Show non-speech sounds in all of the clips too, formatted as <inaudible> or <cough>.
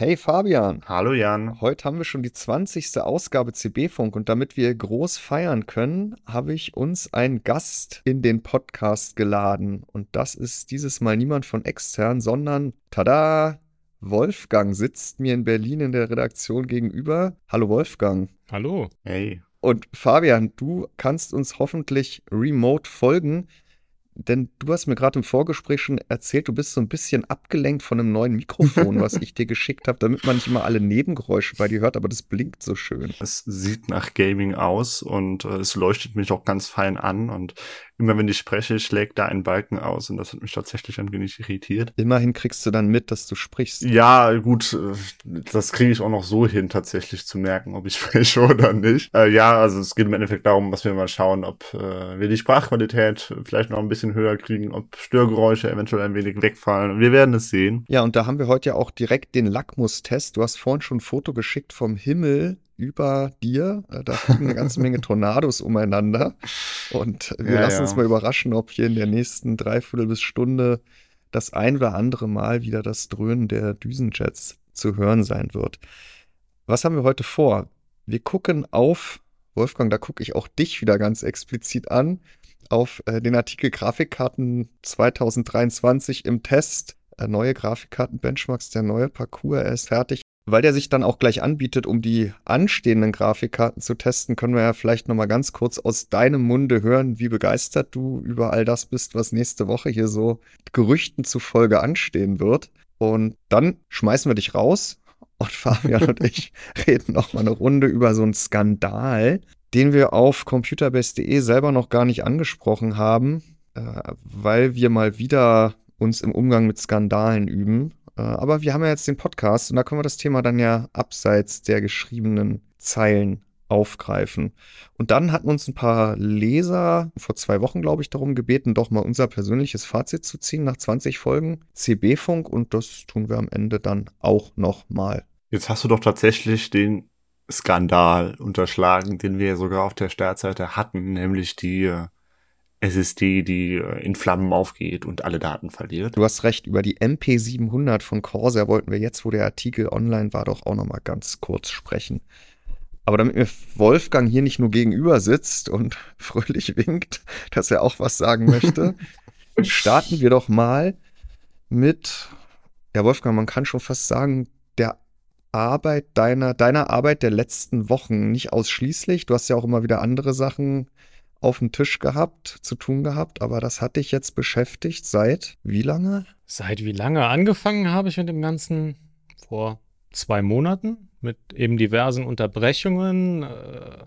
Hey Fabian. Hallo Jan. Heute haben wir schon die 20. Ausgabe CB-Funk und damit wir groß feiern können, habe ich uns einen Gast in den Podcast geladen. Und das ist dieses Mal niemand von extern, sondern, tada, Wolfgang sitzt mir in Berlin in der Redaktion gegenüber. Hallo Wolfgang. Hallo. Hey. Und Fabian, du kannst uns hoffentlich remote folgen denn du hast mir gerade im Vorgespräch schon erzählt, du bist so ein bisschen abgelenkt von einem neuen Mikrofon, was ich dir geschickt habe, damit man nicht immer alle Nebengeräusche bei dir hört, aber das blinkt so schön. Es sieht nach Gaming aus und äh, es leuchtet mich auch ganz fein an und immer wenn ich spreche, schlägt da ein Balken aus und das hat mich tatsächlich ein wenig irritiert. Immerhin kriegst du dann mit, dass du sprichst. Ja, gut, äh, das kriege ich auch noch so hin, tatsächlich zu merken, ob ich <laughs> spreche oder nicht. Äh, ja, also es geht im Endeffekt darum, dass wir mal schauen, ob äh, wir die Sprachqualität vielleicht noch ein bisschen höher kriegen, ob Störgeräusche eventuell ein wenig wegfallen. Wir werden es sehen. Ja, und da haben wir heute ja auch direkt den Lackmustest. Du hast vorhin schon ein Foto geschickt vom Himmel über dir. Äh, da fliegen eine ganze Menge <laughs> Tornados umeinander. Und wir ja, lassen ja. uns mal überraschen, ob hier in der nächsten Dreiviertel bis Stunde das ein oder andere Mal wieder das Dröhnen der Düsenjets zu hören sein wird. Was haben wir heute vor? Wir gucken auf, Wolfgang, da gucke ich auch dich wieder ganz explizit an, auf äh, den Artikel Grafikkarten 2023 im Test. Äh, neue Grafikkarten-Benchmarks, der neue Parcours, er ist fertig weil der sich dann auch gleich anbietet, um die anstehenden Grafikkarten zu testen, können wir ja vielleicht nochmal ganz kurz aus deinem Munde hören, wie begeistert du über all das bist, was nächste Woche hier so Gerüchten zufolge anstehen wird. Und dann schmeißen wir dich raus <laughs> und Fabian und ich <laughs> reden nochmal eine Runde über so einen Skandal, den wir auf computerbase.de selber noch gar nicht angesprochen haben, äh, weil wir mal wieder uns im Umgang mit Skandalen üben. Äh, aber wir haben ja jetzt den Podcast und da können wir das Thema dann ja abseits der geschriebenen Zeilen aufgreifen. Und dann hatten uns ein paar Leser vor zwei Wochen, glaube ich, darum gebeten, doch mal unser persönliches Fazit zu ziehen nach 20 Folgen CB-Funk und das tun wir am Ende dann auch nochmal. Jetzt hast du doch tatsächlich den Skandal unterschlagen, den wir sogar auf der Startseite hatten, nämlich die äh, SSD, die äh, in Flammen aufgeht und alle Daten verliert. Du hast recht, über die MP700 von Corsair wollten wir jetzt, wo der Artikel online war, doch auch noch mal ganz kurz sprechen. Aber damit mir Wolfgang hier nicht nur gegenüber sitzt und <laughs> fröhlich winkt, dass er auch was sagen möchte, <laughs> starten wir doch mal mit, ja Wolfgang, man kann schon fast sagen, der Arbeit deiner, deiner Arbeit der letzten Wochen. Nicht ausschließlich, du hast ja auch immer wieder andere Sachen auf dem Tisch gehabt, zu tun gehabt, aber das hat dich jetzt beschäftigt seit wie lange? Seit wie lange? Angefangen habe ich mit dem Ganzen vor zwei Monaten mit eben diversen Unterbrechungen. Äh,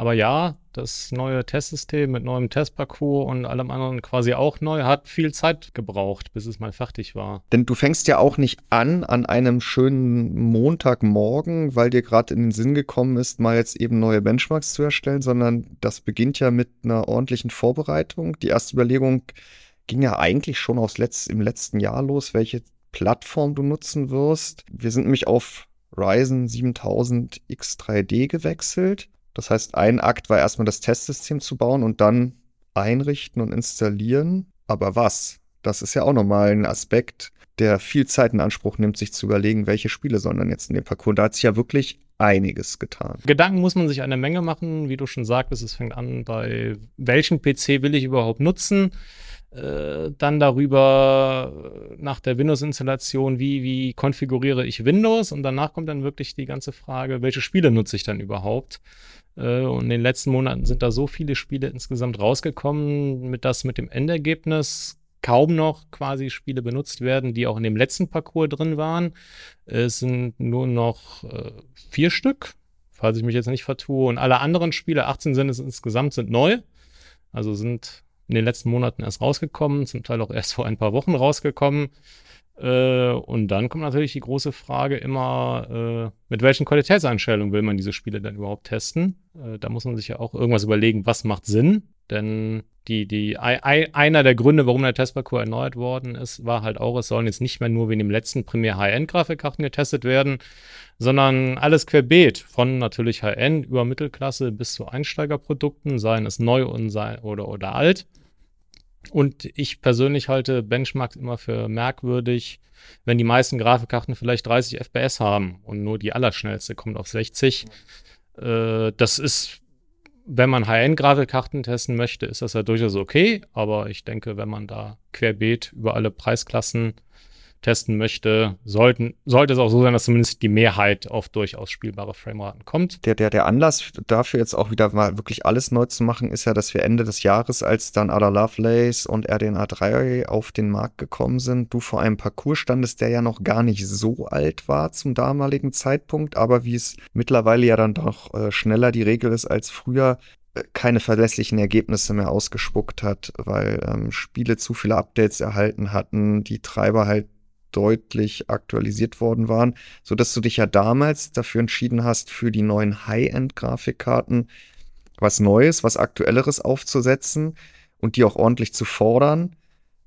aber ja, das neue Testsystem mit neuem Testparcours und allem anderen quasi auch neu hat viel Zeit gebraucht, bis es mal fertig war. Denn du fängst ja auch nicht an an einem schönen Montagmorgen, weil dir gerade in den Sinn gekommen ist, mal jetzt eben neue Benchmarks zu erstellen, sondern das beginnt ja mit einer ordentlichen Vorbereitung. Die erste Überlegung ging ja eigentlich schon aus Letz im letzten Jahr los, welche Plattform du nutzen wirst. Wir sind nämlich auf Ryzen 7000 X3D gewechselt das heißt, ein Akt war erstmal das Testsystem zu bauen und dann einrichten und installieren. Aber was? Das ist ja auch nochmal ein Aspekt, der viel Zeit in Anspruch nimmt, sich zu überlegen, welche Spiele sollen dann jetzt in den Parcours. Da hat sich ja wirklich einiges getan. Gedanken muss man sich eine Menge machen, wie du schon sagtest. Es fängt an bei welchen PC will ich überhaupt nutzen? Äh, dann darüber äh, nach der Windows-Installation, wie, wie konfiguriere ich Windows? Und danach kommt dann wirklich die ganze Frage, welche Spiele nutze ich dann überhaupt? Äh, und in den letzten Monaten sind da so viele Spiele insgesamt rausgekommen, mit das mit dem Endergebnis kaum noch quasi Spiele benutzt werden, die auch in dem letzten Parcours drin waren. Es sind nur noch äh, vier Stück, falls ich mich jetzt nicht vertue. Und alle anderen Spiele, 18 sind es insgesamt, sind neu. Also sind in den letzten Monaten erst rausgekommen, zum Teil auch erst vor ein paar Wochen rausgekommen. Äh, und dann kommt natürlich die große Frage immer, äh, mit welchen Qualitätseinstellungen will man diese Spiele denn überhaupt testen? Äh, da muss man sich ja auch irgendwas überlegen, was macht Sinn. Denn die, die, ein, einer der Gründe, warum der Testparcours erneuert worden ist, war halt auch, es sollen jetzt nicht mehr nur wie in dem letzten Premier High-End-Grafikkarten getestet werden, sondern alles querbeet, von natürlich High-End über Mittelklasse bis zu Einsteigerprodukten, seien es neu und sei, oder, oder alt. Und ich persönlich halte Benchmarks immer für merkwürdig, wenn die meisten Grafikkarten vielleicht 30 FPS haben und nur die allerschnellste kommt auf 60. Äh, das ist, wenn man High-End-Grafikkarten testen möchte, ist das ja durchaus okay. Aber ich denke, wenn man da querbeet über alle Preisklassen testen möchte, sollten, sollte es auch so sein, dass zumindest die Mehrheit auf durchaus spielbare Frameraten kommt. Der, der, der Anlass dafür jetzt auch wieder mal wirklich alles neu zu machen, ist ja, dass wir Ende des Jahres, als dann Ada Lovelace und RDNA 3 auf den Markt gekommen sind, du vor einem Parcours standest, der ja noch gar nicht so alt war zum damaligen Zeitpunkt, aber wie es mittlerweile ja dann doch äh, schneller die Regel ist als früher, äh, keine verlässlichen Ergebnisse mehr ausgespuckt hat, weil ähm, Spiele zu viele Updates erhalten hatten, die Treiber halt deutlich aktualisiert worden waren, so dass du dich ja damals dafür entschieden hast, für die neuen High-End-Grafikkarten was Neues, was Aktuelleres aufzusetzen und die auch ordentlich zu fordern,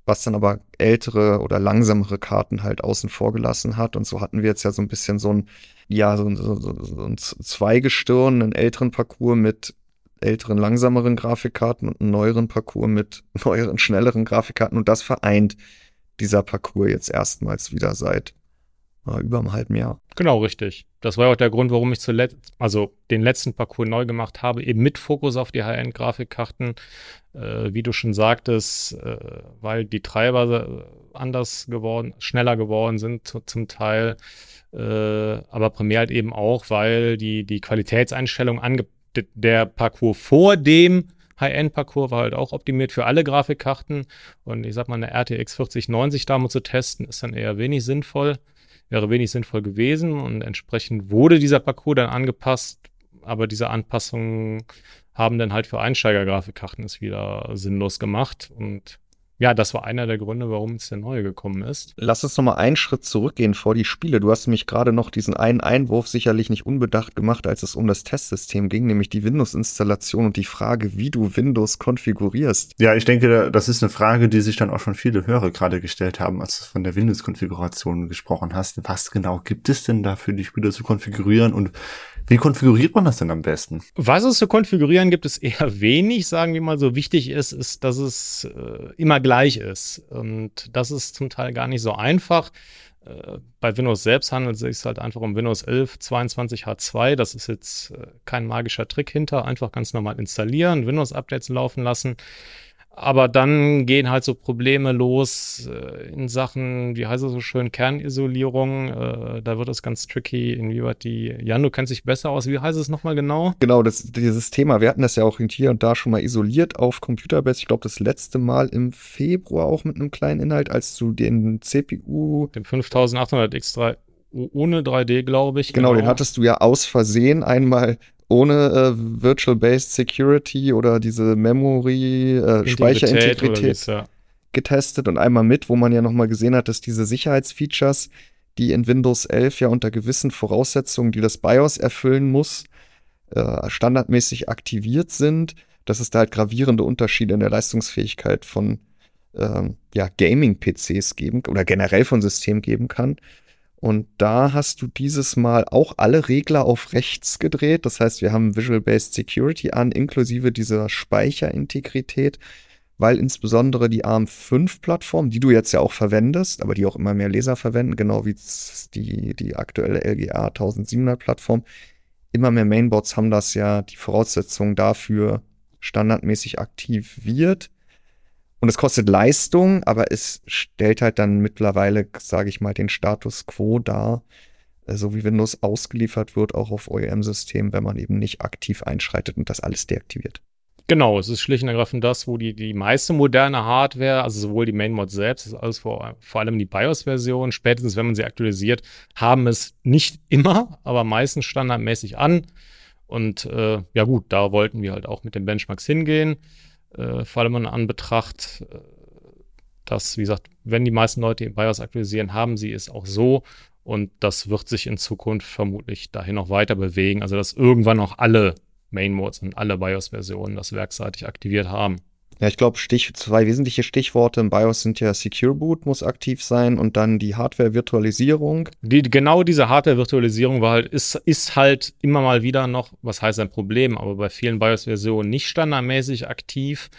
was dann aber ältere oder langsamere Karten halt außen vor gelassen hat. Und so hatten wir jetzt ja so ein bisschen so ein, ja, so, so, so ein Zweigestirn, einen älteren Parcours mit älteren, langsameren Grafikkarten und einen neueren Parcours mit <laughs> neueren, schnelleren Grafikkarten. Und das vereint dieser Parcours jetzt erstmals wieder seit äh, über einem halben Jahr. Genau, richtig. Das war auch der Grund, warum ich zuletzt, also den letzten Parcours neu gemacht habe, eben mit Fokus auf die High-End-Grafikkarten. Äh, wie du schon sagtest, äh, weil die Treiber äh, anders geworden, schneller geworden sind zu, zum Teil. Äh, aber primär halt eben auch, weil die, die Qualitätseinstellung ange der Parcours vor dem High-End-Parcours war halt auch optimiert für alle Grafikkarten. Und ich sag mal, eine RTX 4090 damit zu testen, ist dann eher wenig sinnvoll, wäre wenig sinnvoll gewesen. Und entsprechend wurde dieser Parcours dann angepasst. Aber diese Anpassungen haben dann halt für Einsteiger-Grafikkarten es wieder sinnlos gemacht. Und ja, das war einer der Gründe, warum es der neue gekommen ist. Lass uns noch mal einen Schritt zurückgehen vor die Spiele. Du hast nämlich gerade noch diesen einen Einwurf sicherlich nicht unbedacht gemacht, als es um das Testsystem ging, nämlich die Windows-Installation und die Frage, wie du Windows konfigurierst. Ja, ich denke, das ist eine Frage, die sich dann auch schon viele Hörer gerade gestellt haben, als du von der Windows-Konfiguration gesprochen hast. Was genau gibt es denn da für die Spiele zu konfigurieren und wie konfiguriert man das denn am besten? Was es zu konfigurieren gibt, ist eher <laughs> wenig, sagen wir mal so. Wichtig ist, ist, dass es äh, immer gleich ist. Und das ist zum Teil gar nicht so einfach. Äh, bei Windows selbst handelt es sich halt einfach um Windows 11 22H2. Das ist jetzt äh, kein magischer Trick hinter. Einfach ganz normal installieren, Windows-Updates laufen lassen. Aber dann gehen halt so Probleme los äh, in Sachen, wie heißt es so schön, Kernisolierung. Äh, da wird es ganz tricky, inwieweit die. Jan, du kennst dich besser aus. Wie heißt es nochmal genau? Genau, das, dieses Thema. Wir hatten das ja auch hier und da schon mal isoliert auf Computerbase. Ich glaube, das letzte Mal im Februar auch mit einem kleinen Inhalt, als du den CPU. Den 5800X3 ohne 3D, glaube ich. Genau, genau, den hattest du ja aus Versehen einmal ohne äh, Virtual-Based Security oder diese Memory, äh, Speicherintegrität ja. getestet und einmal mit, wo man ja nochmal gesehen hat, dass diese Sicherheitsfeatures, die in Windows 11 ja unter gewissen Voraussetzungen, die das BIOS erfüllen muss, äh, standardmäßig aktiviert sind, dass es da halt gravierende Unterschiede in der Leistungsfähigkeit von ähm, ja, Gaming-PCs geben oder generell von Systemen geben kann. Und da hast du dieses Mal auch alle Regler auf rechts gedreht. Das heißt, wir haben Visual Based Security an, inklusive dieser Speicherintegrität, weil insbesondere die ARM5-Plattform, die du jetzt ja auch verwendest, aber die auch immer mehr Leser verwenden, genau wie die, die aktuelle LGA 1700-Plattform, immer mehr Mainboards haben das ja die Voraussetzungen dafür standardmäßig aktiviert. Und es kostet Leistung, aber es stellt halt dann mittlerweile, sage ich mal, den Status quo dar, äh, so wie Windows ausgeliefert wird, auch auf OEM-Systemen, wenn man eben nicht aktiv einschreitet und das alles deaktiviert. Genau, es ist schlicht und ergreifend das, wo die, die meiste moderne Hardware, also sowohl die Mainmod selbst, ist alles vor, vor allem die BIOS-Version, spätestens wenn man sie aktualisiert, haben es nicht immer, aber meistens standardmäßig an. Und äh, ja gut, da wollten wir halt auch mit den Benchmarks hingehen äh, vor allem in Anbetracht, äh, dass, wie gesagt, wenn die meisten Leute BIOS aktualisieren, haben sie es auch so. Und das wird sich in Zukunft vermutlich dahin noch weiter bewegen. Also, dass irgendwann auch alle Main-Modes und alle BIOS-Versionen das werkseitig aktiviert haben. Ja, ich glaube, zwei wesentliche Stichworte im BIOS sind ja Secure Boot muss aktiv sein und dann die Hardware-Virtualisierung. Die, genau diese Hardware-Virtualisierung war halt, ist, ist halt immer mal wieder noch, was heißt ein Problem, aber bei vielen BIOS-Versionen nicht standardmäßig aktiv.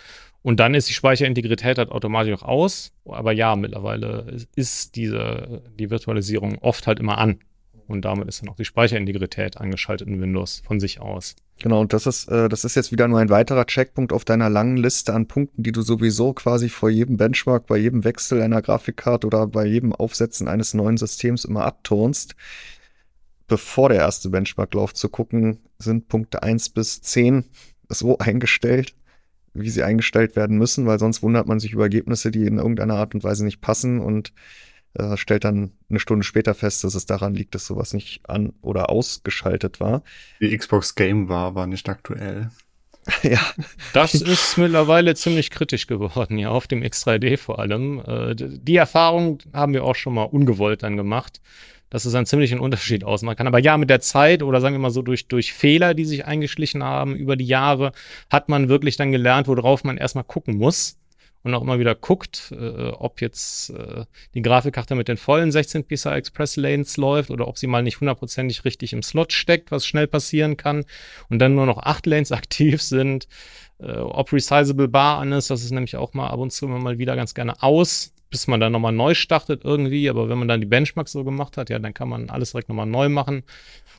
Und dann ist die Speicherintegrität halt automatisch auch aus. Aber ja, mittlerweile ist diese, die Virtualisierung oft halt immer an. Und damit ist dann auch die Speicherintegrität angeschaltet in Windows von sich aus. Genau, und das ist, äh, das ist jetzt wieder nur ein weiterer Checkpunkt auf deiner langen Liste an Punkten, die du sowieso quasi vor jedem Benchmark, bei jedem Wechsel einer Grafikkarte oder bei jedem Aufsetzen eines neuen Systems immer abturnst. Bevor der erste Benchmark-Lauf zu gucken, sind Punkte 1 bis 10 so <laughs> eingestellt, wie sie eingestellt werden müssen, weil sonst wundert man sich über Ergebnisse, die in irgendeiner Art und Weise nicht passen und äh, stellt dann eine Stunde später fest, dass es daran liegt, dass sowas nicht an- oder ausgeschaltet war. Die Xbox Game war, war nicht aktuell. <laughs> ja. Das ist mittlerweile ziemlich kritisch geworden, ja, auf dem X3D vor allem. Äh, die Erfahrung haben wir auch schon mal ungewollt dann gemacht dass es einen ziemlichen Unterschied ausmachen kann. Aber ja, mit der Zeit oder sagen wir mal so durch, durch Fehler, die sich eingeschlichen haben über die Jahre, hat man wirklich dann gelernt, worauf man erstmal gucken muss und auch immer wieder guckt, äh, ob jetzt äh, die Grafikkarte mit den vollen 16 PCI Express Lanes läuft oder ob sie mal nicht hundertprozentig richtig im Slot steckt, was schnell passieren kann und dann nur noch acht Lanes <laughs> aktiv sind. Äh, ob Resizable Bar an ist, das ist nämlich auch mal ab und zu immer mal wieder ganz gerne aus bis man dann nochmal neu startet irgendwie. Aber wenn man dann die Benchmarks so gemacht hat, ja, dann kann man alles direkt nochmal neu machen.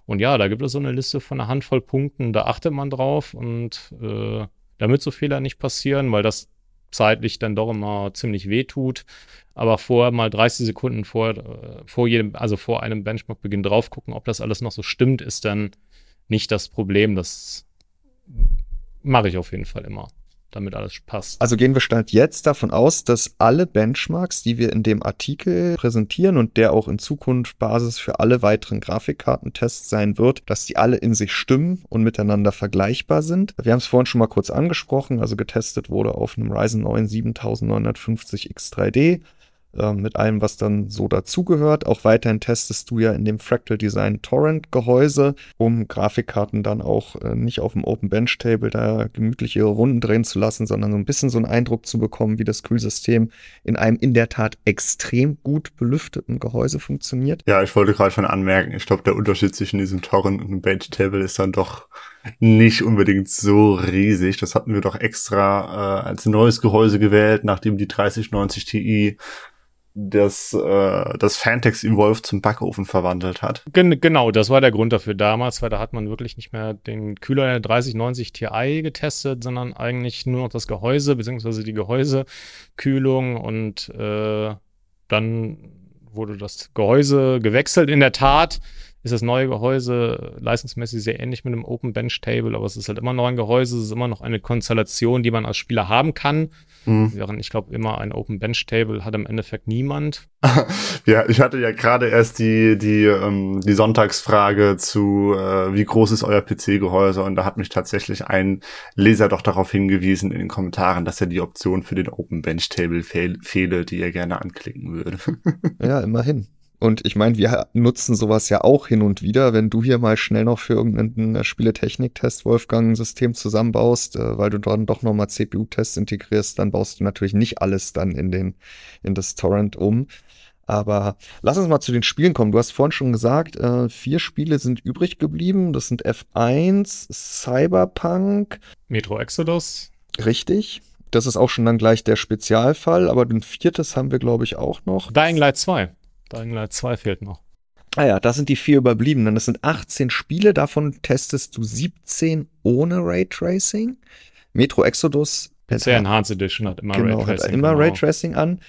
Und ja, da gibt es so eine Liste von einer Handvoll Punkten, da achtet man drauf und äh, damit so Fehler nicht passieren, weil das zeitlich dann doch immer ziemlich weh tut. Aber vorher mal 30 Sekunden vor, äh, vor jedem, also vor einem Benchmark-Beginn drauf gucken, ob das alles noch so stimmt, ist dann nicht das Problem. Das mache ich auf jeden Fall immer damit alles passt. Also gehen wir Stand jetzt davon aus, dass alle Benchmarks, die wir in dem Artikel präsentieren und der auch in Zukunft Basis für alle weiteren Grafikkartentests sein wird, dass die alle in sich stimmen und miteinander vergleichbar sind. Wir haben es vorhin schon mal kurz angesprochen, also getestet wurde auf einem Ryzen 9 7950 X3D äh, mit allem, was dann so dazugehört. Auch weiterhin testest du ja in dem Fractal Design Torrent Gehäuse, um Grafikkarten dann auch äh, nicht auf dem Open Bench Table da gemütlich ihre Runden drehen zu lassen, sondern so ein bisschen so einen Eindruck zu bekommen, wie das Kühlsystem in einem in der Tat extrem gut belüfteten Gehäuse funktioniert. Ja, ich wollte gerade schon anmerken, ich glaube, der Unterschied zwischen diesem Torrent und dem Bench Table ist dann doch nicht unbedingt so riesig. Das hatten wir doch extra äh, als neues Gehäuse gewählt, nachdem die 3090 Ti das, äh, das Fantex Evolve zum Backofen verwandelt hat. Gen genau, das war der Grund dafür damals, weil da hat man wirklich nicht mehr den Kühler der 3090 Ti getestet, sondern eigentlich nur noch das Gehäuse, beziehungsweise die Gehäusekühlung und äh, dann wurde das Gehäuse gewechselt. In der Tat ist das neue Gehäuse leistungsmäßig sehr ähnlich mit dem Open Bench Table, aber es ist halt immer noch ein Gehäuse, es ist immer noch eine Konstellation, die man als Spieler haben kann. Mhm. Während ich glaube, immer ein Open Bench Table hat im Endeffekt niemand. <laughs> ja, ich hatte ja gerade erst die, die, ähm, die Sonntagsfrage zu, äh, wie groß ist euer PC-Gehäuse? Und da hat mich tatsächlich ein Leser doch darauf hingewiesen in den Kommentaren, dass er die Option für den Open Bench Table fehl fehle, die er gerne anklicken würde. <laughs> ja, immerhin. Und ich meine, wir nutzen sowas ja auch hin und wieder, wenn du hier mal schnell noch für irgendeinen Spieletechnik-Test, Wolfgang, ein System zusammenbaust, äh, weil du dann doch nochmal CPU-Tests integrierst, dann baust du natürlich nicht alles dann in den, in das Torrent um. Aber lass uns mal zu den Spielen kommen. Du hast vorhin schon gesagt, äh, vier Spiele sind übrig geblieben. Das sind F1, Cyberpunk, Metro Exodus. Richtig. Das ist auch schon dann gleich der Spezialfall, aber ein viertes haben wir, glaube ich, auch noch. Dying Light 2. Dying Light 2 fehlt noch. Ah ja, das sind die vier überbliebenen. Das sind 18 Spiele, davon testest du 17 ohne Raytracing. Metro Exodus. PC Enhanced Edition hat immer genau, Raytracing. Hat immer genau. Raytracing an.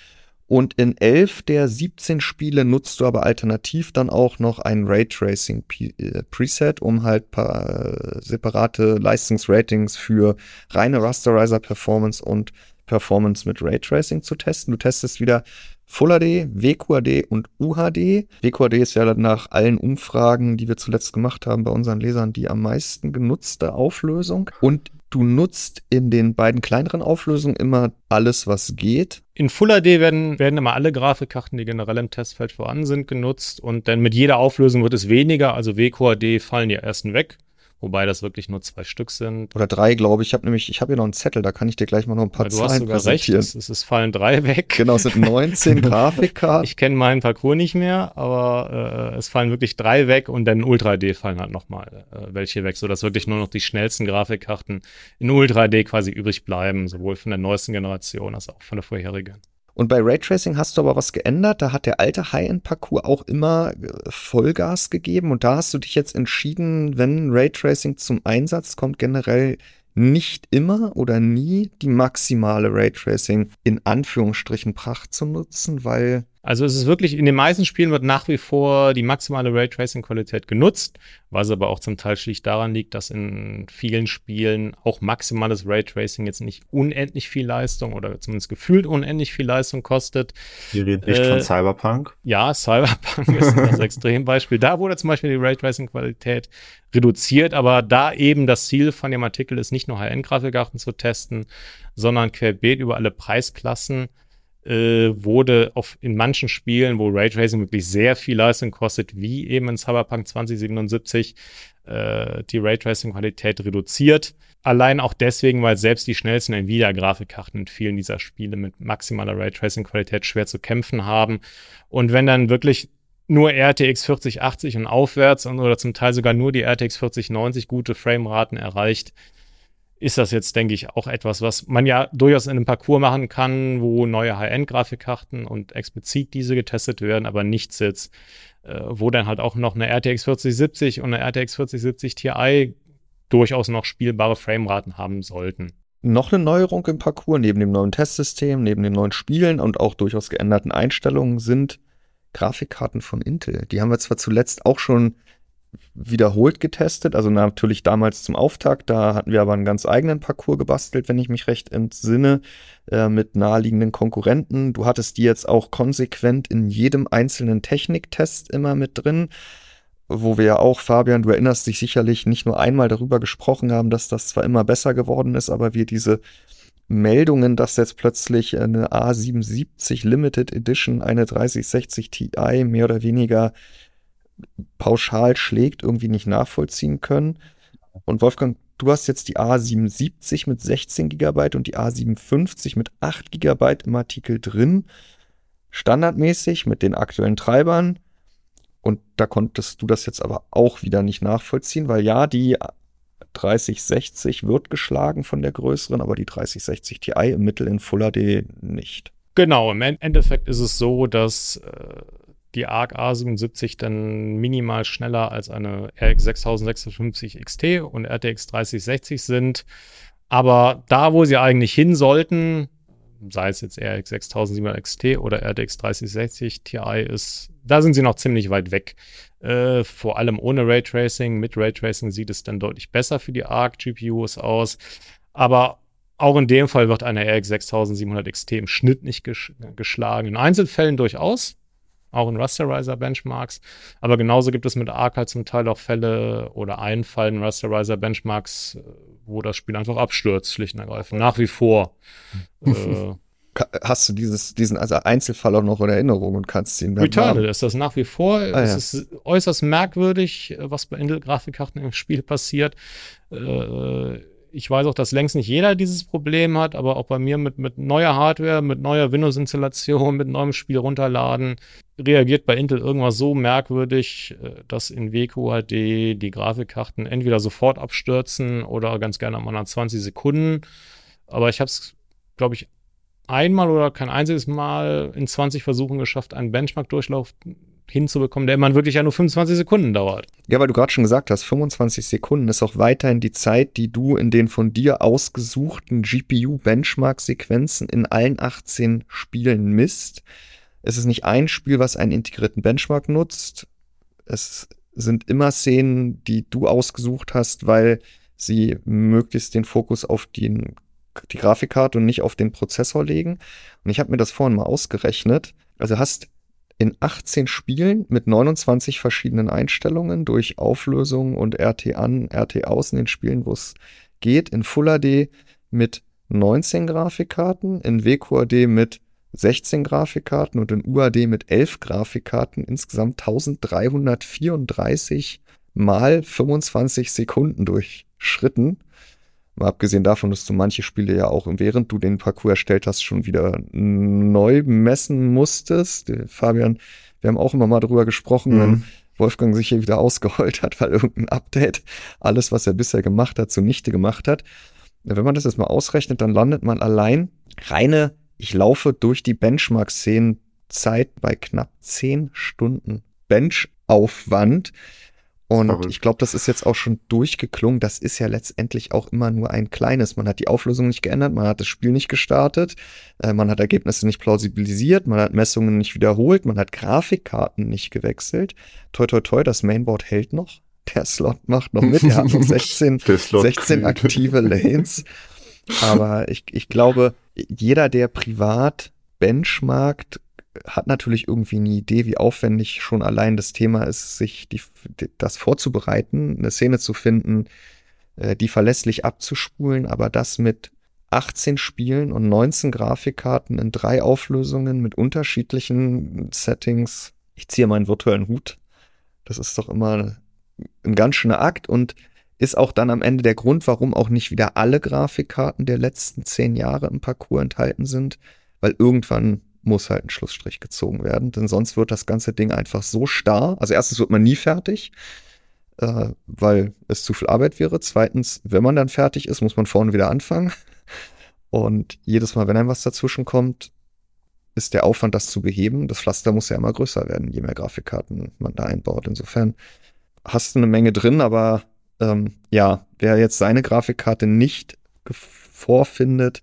Und in 11 der 17 Spiele nutzt du aber alternativ dann auch noch ein Raytracing äh, Preset, um halt paar äh, separate Leistungsratings für reine Rasterizer Performance und Performance mit Raytracing zu testen. Du testest wieder Full HD, WQAD und UHD. WQAD ist ja nach allen Umfragen, die wir zuletzt gemacht haben bei unseren Lesern, die am meisten genutzte Auflösung. Und du nutzt in den beiden kleineren Auflösungen immer alles, was geht. In Full HD werden, werden immer alle Grafikkarten, die generell im Testfeld vorhanden sind, genutzt. Und dann mit jeder Auflösung wird es weniger. Also WQAD fallen die ersten weg. Wobei das wirklich nur zwei Stück sind. Oder drei, glaube ich. Ich habe nämlich, ich habe hier noch einen Zettel, da kann ich dir gleich mal noch ein paar ja, du Zahlen hast sogar präsentieren. recht, es, es fallen drei weg. Genau, es sind 19 <laughs> Grafikkarten. Ich kenne meinen Parcours nicht mehr, aber äh, es fallen wirklich drei weg und dann Ultra HD fallen halt nochmal äh, welche weg, sodass wirklich nur noch die schnellsten Grafikkarten in Ultra HD quasi übrig bleiben, sowohl von der neuesten Generation als auch von der vorherigen. Und bei Raytracing hast du aber was geändert. Da hat der alte High-End-Parcours auch immer äh, Vollgas gegeben. Und da hast du dich jetzt entschieden, wenn Raytracing zum Einsatz kommt, generell nicht immer oder nie die maximale Raytracing in Anführungsstrichen Pracht zu nutzen, weil also es ist wirklich, in den meisten Spielen wird nach wie vor die maximale Raytracing-Qualität genutzt, was aber auch zum Teil schlicht daran liegt, dass in vielen Spielen auch maximales Raytracing jetzt nicht unendlich viel Leistung oder zumindest gefühlt unendlich viel Leistung kostet. Wir reden nicht äh, von Cyberpunk. Ja, Cyberpunk ist das <laughs> Extrembeispiel. Da wurde zum Beispiel die Raytracing-Qualität reduziert, aber da eben das Ziel von dem Artikel ist, nicht nur High-End-Grafikkarten zu testen, sondern querbeet über alle Preisklassen äh, wurde auf, in manchen Spielen, wo Raytracing wirklich sehr viel Leistung kostet, wie eben in Cyberpunk 2077, äh, die Raytracing-Qualität reduziert. Allein auch deswegen, weil selbst die schnellsten Nvidia-Grafikkarten in vielen dieser Spiele mit maximaler Raytracing-Qualität schwer zu kämpfen haben. Und wenn dann wirklich nur RTX 4080 und aufwärts oder zum Teil sogar nur die RTX 4090 gute Frameraten erreicht, ist das jetzt, denke ich, auch etwas, was man ja durchaus in einem Parcours machen kann, wo neue High-End-Grafikkarten und explizit diese getestet werden, aber nichts jetzt, äh, wo dann halt auch noch eine RTX 4070 und eine RTX 4070 Ti durchaus noch spielbare Frameraten haben sollten. Noch eine Neuerung im Parcours neben dem neuen Testsystem, neben den neuen Spielen und auch durchaus geänderten Einstellungen sind Grafikkarten von Intel. Die haben wir zwar zuletzt auch schon wiederholt getestet. Also natürlich damals zum Auftakt. Da hatten wir aber einen ganz eigenen Parcours gebastelt, wenn ich mich recht entsinne, äh, mit naheliegenden Konkurrenten. Du hattest die jetzt auch konsequent in jedem einzelnen Techniktest immer mit drin. Wo wir ja auch, Fabian, du erinnerst dich sicherlich nicht nur einmal darüber gesprochen haben, dass das zwar immer besser geworden ist, aber wir diese Meldungen, dass jetzt plötzlich eine A770 Limited Edition, eine 3060 Ti mehr oder weniger pauschal schlägt, irgendwie nicht nachvollziehen können. Und Wolfgang, du hast jetzt die A77 mit 16 GB und die A57 mit 8 GB im Artikel drin. Standardmäßig mit den aktuellen Treibern. Und da konntest du das jetzt aber auch wieder nicht nachvollziehen, weil ja, die 3060 wird geschlagen von der größeren, aber die 3060 Ti im Mittel in Full HD nicht. Genau, im Endeffekt ist es so, dass äh, die ARC A77 dann minimal schneller als eine RX 6650 XT und RTX 3060 sind. Aber da, wo sie eigentlich hin sollten, sei es jetzt RX 6700 XT oder RTX 3060 Ti, ist, da sind sie noch ziemlich weit weg. Äh, vor allem ohne Raytracing. Mit Raytracing sieht es dann deutlich besser für die ARC GPUs aus. Aber auch in dem Fall wird eine RX 6700 XT im Schnitt nicht ges geschlagen. In Einzelfällen durchaus auch in Rasterizer-Benchmarks. Aber genauso gibt es mit Arc halt zum Teil auch Fälle oder einen Fall in Rasterizer-Benchmarks, äh, wo das Spiel einfach abstürzt, schlicht und ergreifend. Nach wie vor. äh, Hast du dieses, diesen also Einzelfall auch noch in Erinnerung und kannst ihn Returnal ist das nach wie vor. Ah, es ja. ist äußerst merkwürdig, äh, was bei Intel-Grafikkarten im Spiel passiert. Äh, ich weiß auch, dass längst nicht jeder dieses Problem hat, aber auch bei mir mit, mit neuer Hardware, mit neuer Windows-Installation, mit neuem Spiel runterladen, reagiert bei Intel irgendwas so merkwürdig, äh, dass in WQHD die Grafikkarten entweder sofort abstürzen oder ganz gerne mal nach 20 Sekunden. Aber ich habe es, glaube ich, einmal oder kein einziges Mal in 20 Versuchen geschafft, einen Benchmark-Durchlauf hinzubekommen, der immer wirklich ja nur 25 Sekunden dauert. Ja, weil du gerade schon gesagt hast, 25 Sekunden ist auch weiterhin die Zeit, die du in den von dir ausgesuchten GPU-Benchmark-Sequenzen in allen 18 Spielen misst. Es ist nicht ein Spiel, was einen integrierten Benchmark nutzt. Es sind immer Szenen, die du ausgesucht hast, weil sie möglichst den Fokus auf den, die Grafikkarte und nicht auf den Prozessor legen. Und ich habe mir das vorhin mal ausgerechnet. Also hast in 18 Spielen mit 29 verschiedenen Einstellungen durch Auflösung und RT an, RT aus in den Spielen, wo es geht, in Full HD mit 19 Grafikkarten, in WQAD mit 16 Grafikkarten und in UAD mit 11 Grafikkarten insgesamt 1334 mal 25 Sekunden durchschritten. Mal abgesehen davon, dass du manche Spiele ja auch, während du den Parcours erstellt hast, schon wieder neu messen musstest. Fabian, wir haben auch immer mal drüber gesprochen, mhm. wenn Wolfgang sich hier wieder ausgeheult hat, <laughs> weil irgendein Update alles, was er bisher gemacht hat, zunichte gemacht hat. Wenn man das jetzt mal ausrechnet, dann landet man allein reine, ich laufe durch die Benchmark-Szenen Zeit bei knapp 10 Stunden Benchaufwand. Und Verrückt. ich glaube, das ist jetzt auch schon durchgeklungen. Das ist ja letztendlich auch immer nur ein kleines. Man hat die Auflösung nicht geändert, man hat das Spiel nicht gestartet, äh, man hat Ergebnisse nicht plausibilisiert, man hat Messungen nicht wiederholt, man hat Grafikkarten nicht gewechselt. Toi, toi, toi, das Mainboard hält noch. Der Slot macht noch mit. Er hat <laughs> noch 16, 16 aktive Lanes. Aber ich, ich glaube, jeder, der privat benchmarkt hat natürlich irgendwie eine Idee, wie aufwendig schon allein das Thema ist, sich die, das vorzubereiten, eine Szene zu finden, äh, die verlässlich abzuspulen, aber das mit 18 Spielen und 19 Grafikkarten in drei Auflösungen mit unterschiedlichen Settings. Ich ziehe meinen virtuellen Hut. Das ist doch immer ein ganz schöner Akt und ist auch dann am Ende der Grund, warum auch nicht wieder alle Grafikkarten der letzten zehn Jahre im Parcours enthalten sind, weil irgendwann muss halt ein Schlussstrich gezogen werden, denn sonst wird das ganze Ding einfach so starr. Also erstens wird man nie fertig, äh, weil es zu viel Arbeit wäre. Zweitens, wenn man dann fertig ist, muss man vorne wieder anfangen. Und jedes Mal, wenn einem was dazwischen kommt, ist der Aufwand, das zu beheben. Das Pflaster muss ja immer größer werden, je mehr Grafikkarten man da einbaut. Insofern hast du eine Menge drin, aber ähm, ja, wer jetzt seine Grafikkarte nicht vorfindet,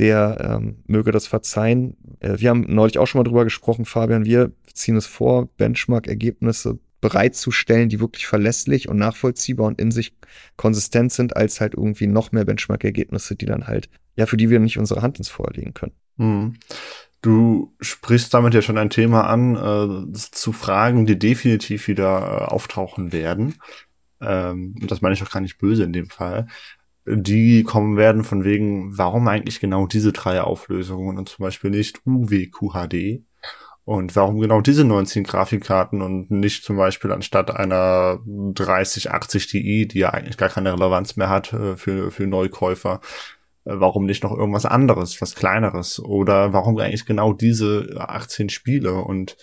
der ähm, möge das verzeihen. Äh, wir haben neulich auch schon mal drüber gesprochen, Fabian. Wir ziehen es vor, Benchmark-Ergebnisse bereitzustellen, die wirklich verlässlich und nachvollziehbar und in sich konsistent sind, als halt irgendwie noch mehr Benchmark-Ergebnisse, die dann halt, ja, für die wir nicht unsere Hand ins Feuer legen können. Mhm. Du sprichst damit ja schon ein Thema an, äh, zu Fragen, die definitiv wieder äh, auftauchen werden. Ähm, das meine ich auch gar nicht böse in dem Fall die kommen werden von wegen, warum eigentlich genau diese drei Auflösungen und zum Beispiel nicht UWQHD? Und warum genau diese 19 Grafikkarten und nicht zum Beispiel anstatt einer 3080 Ti, die ja eigentlich gar keine Relevanz mehr hat äh, für, für Neukäufer, äh, warum nicht noch irgendwas anderes, was kleineres? Oder warum eigentlich genau diese 18 Spiele und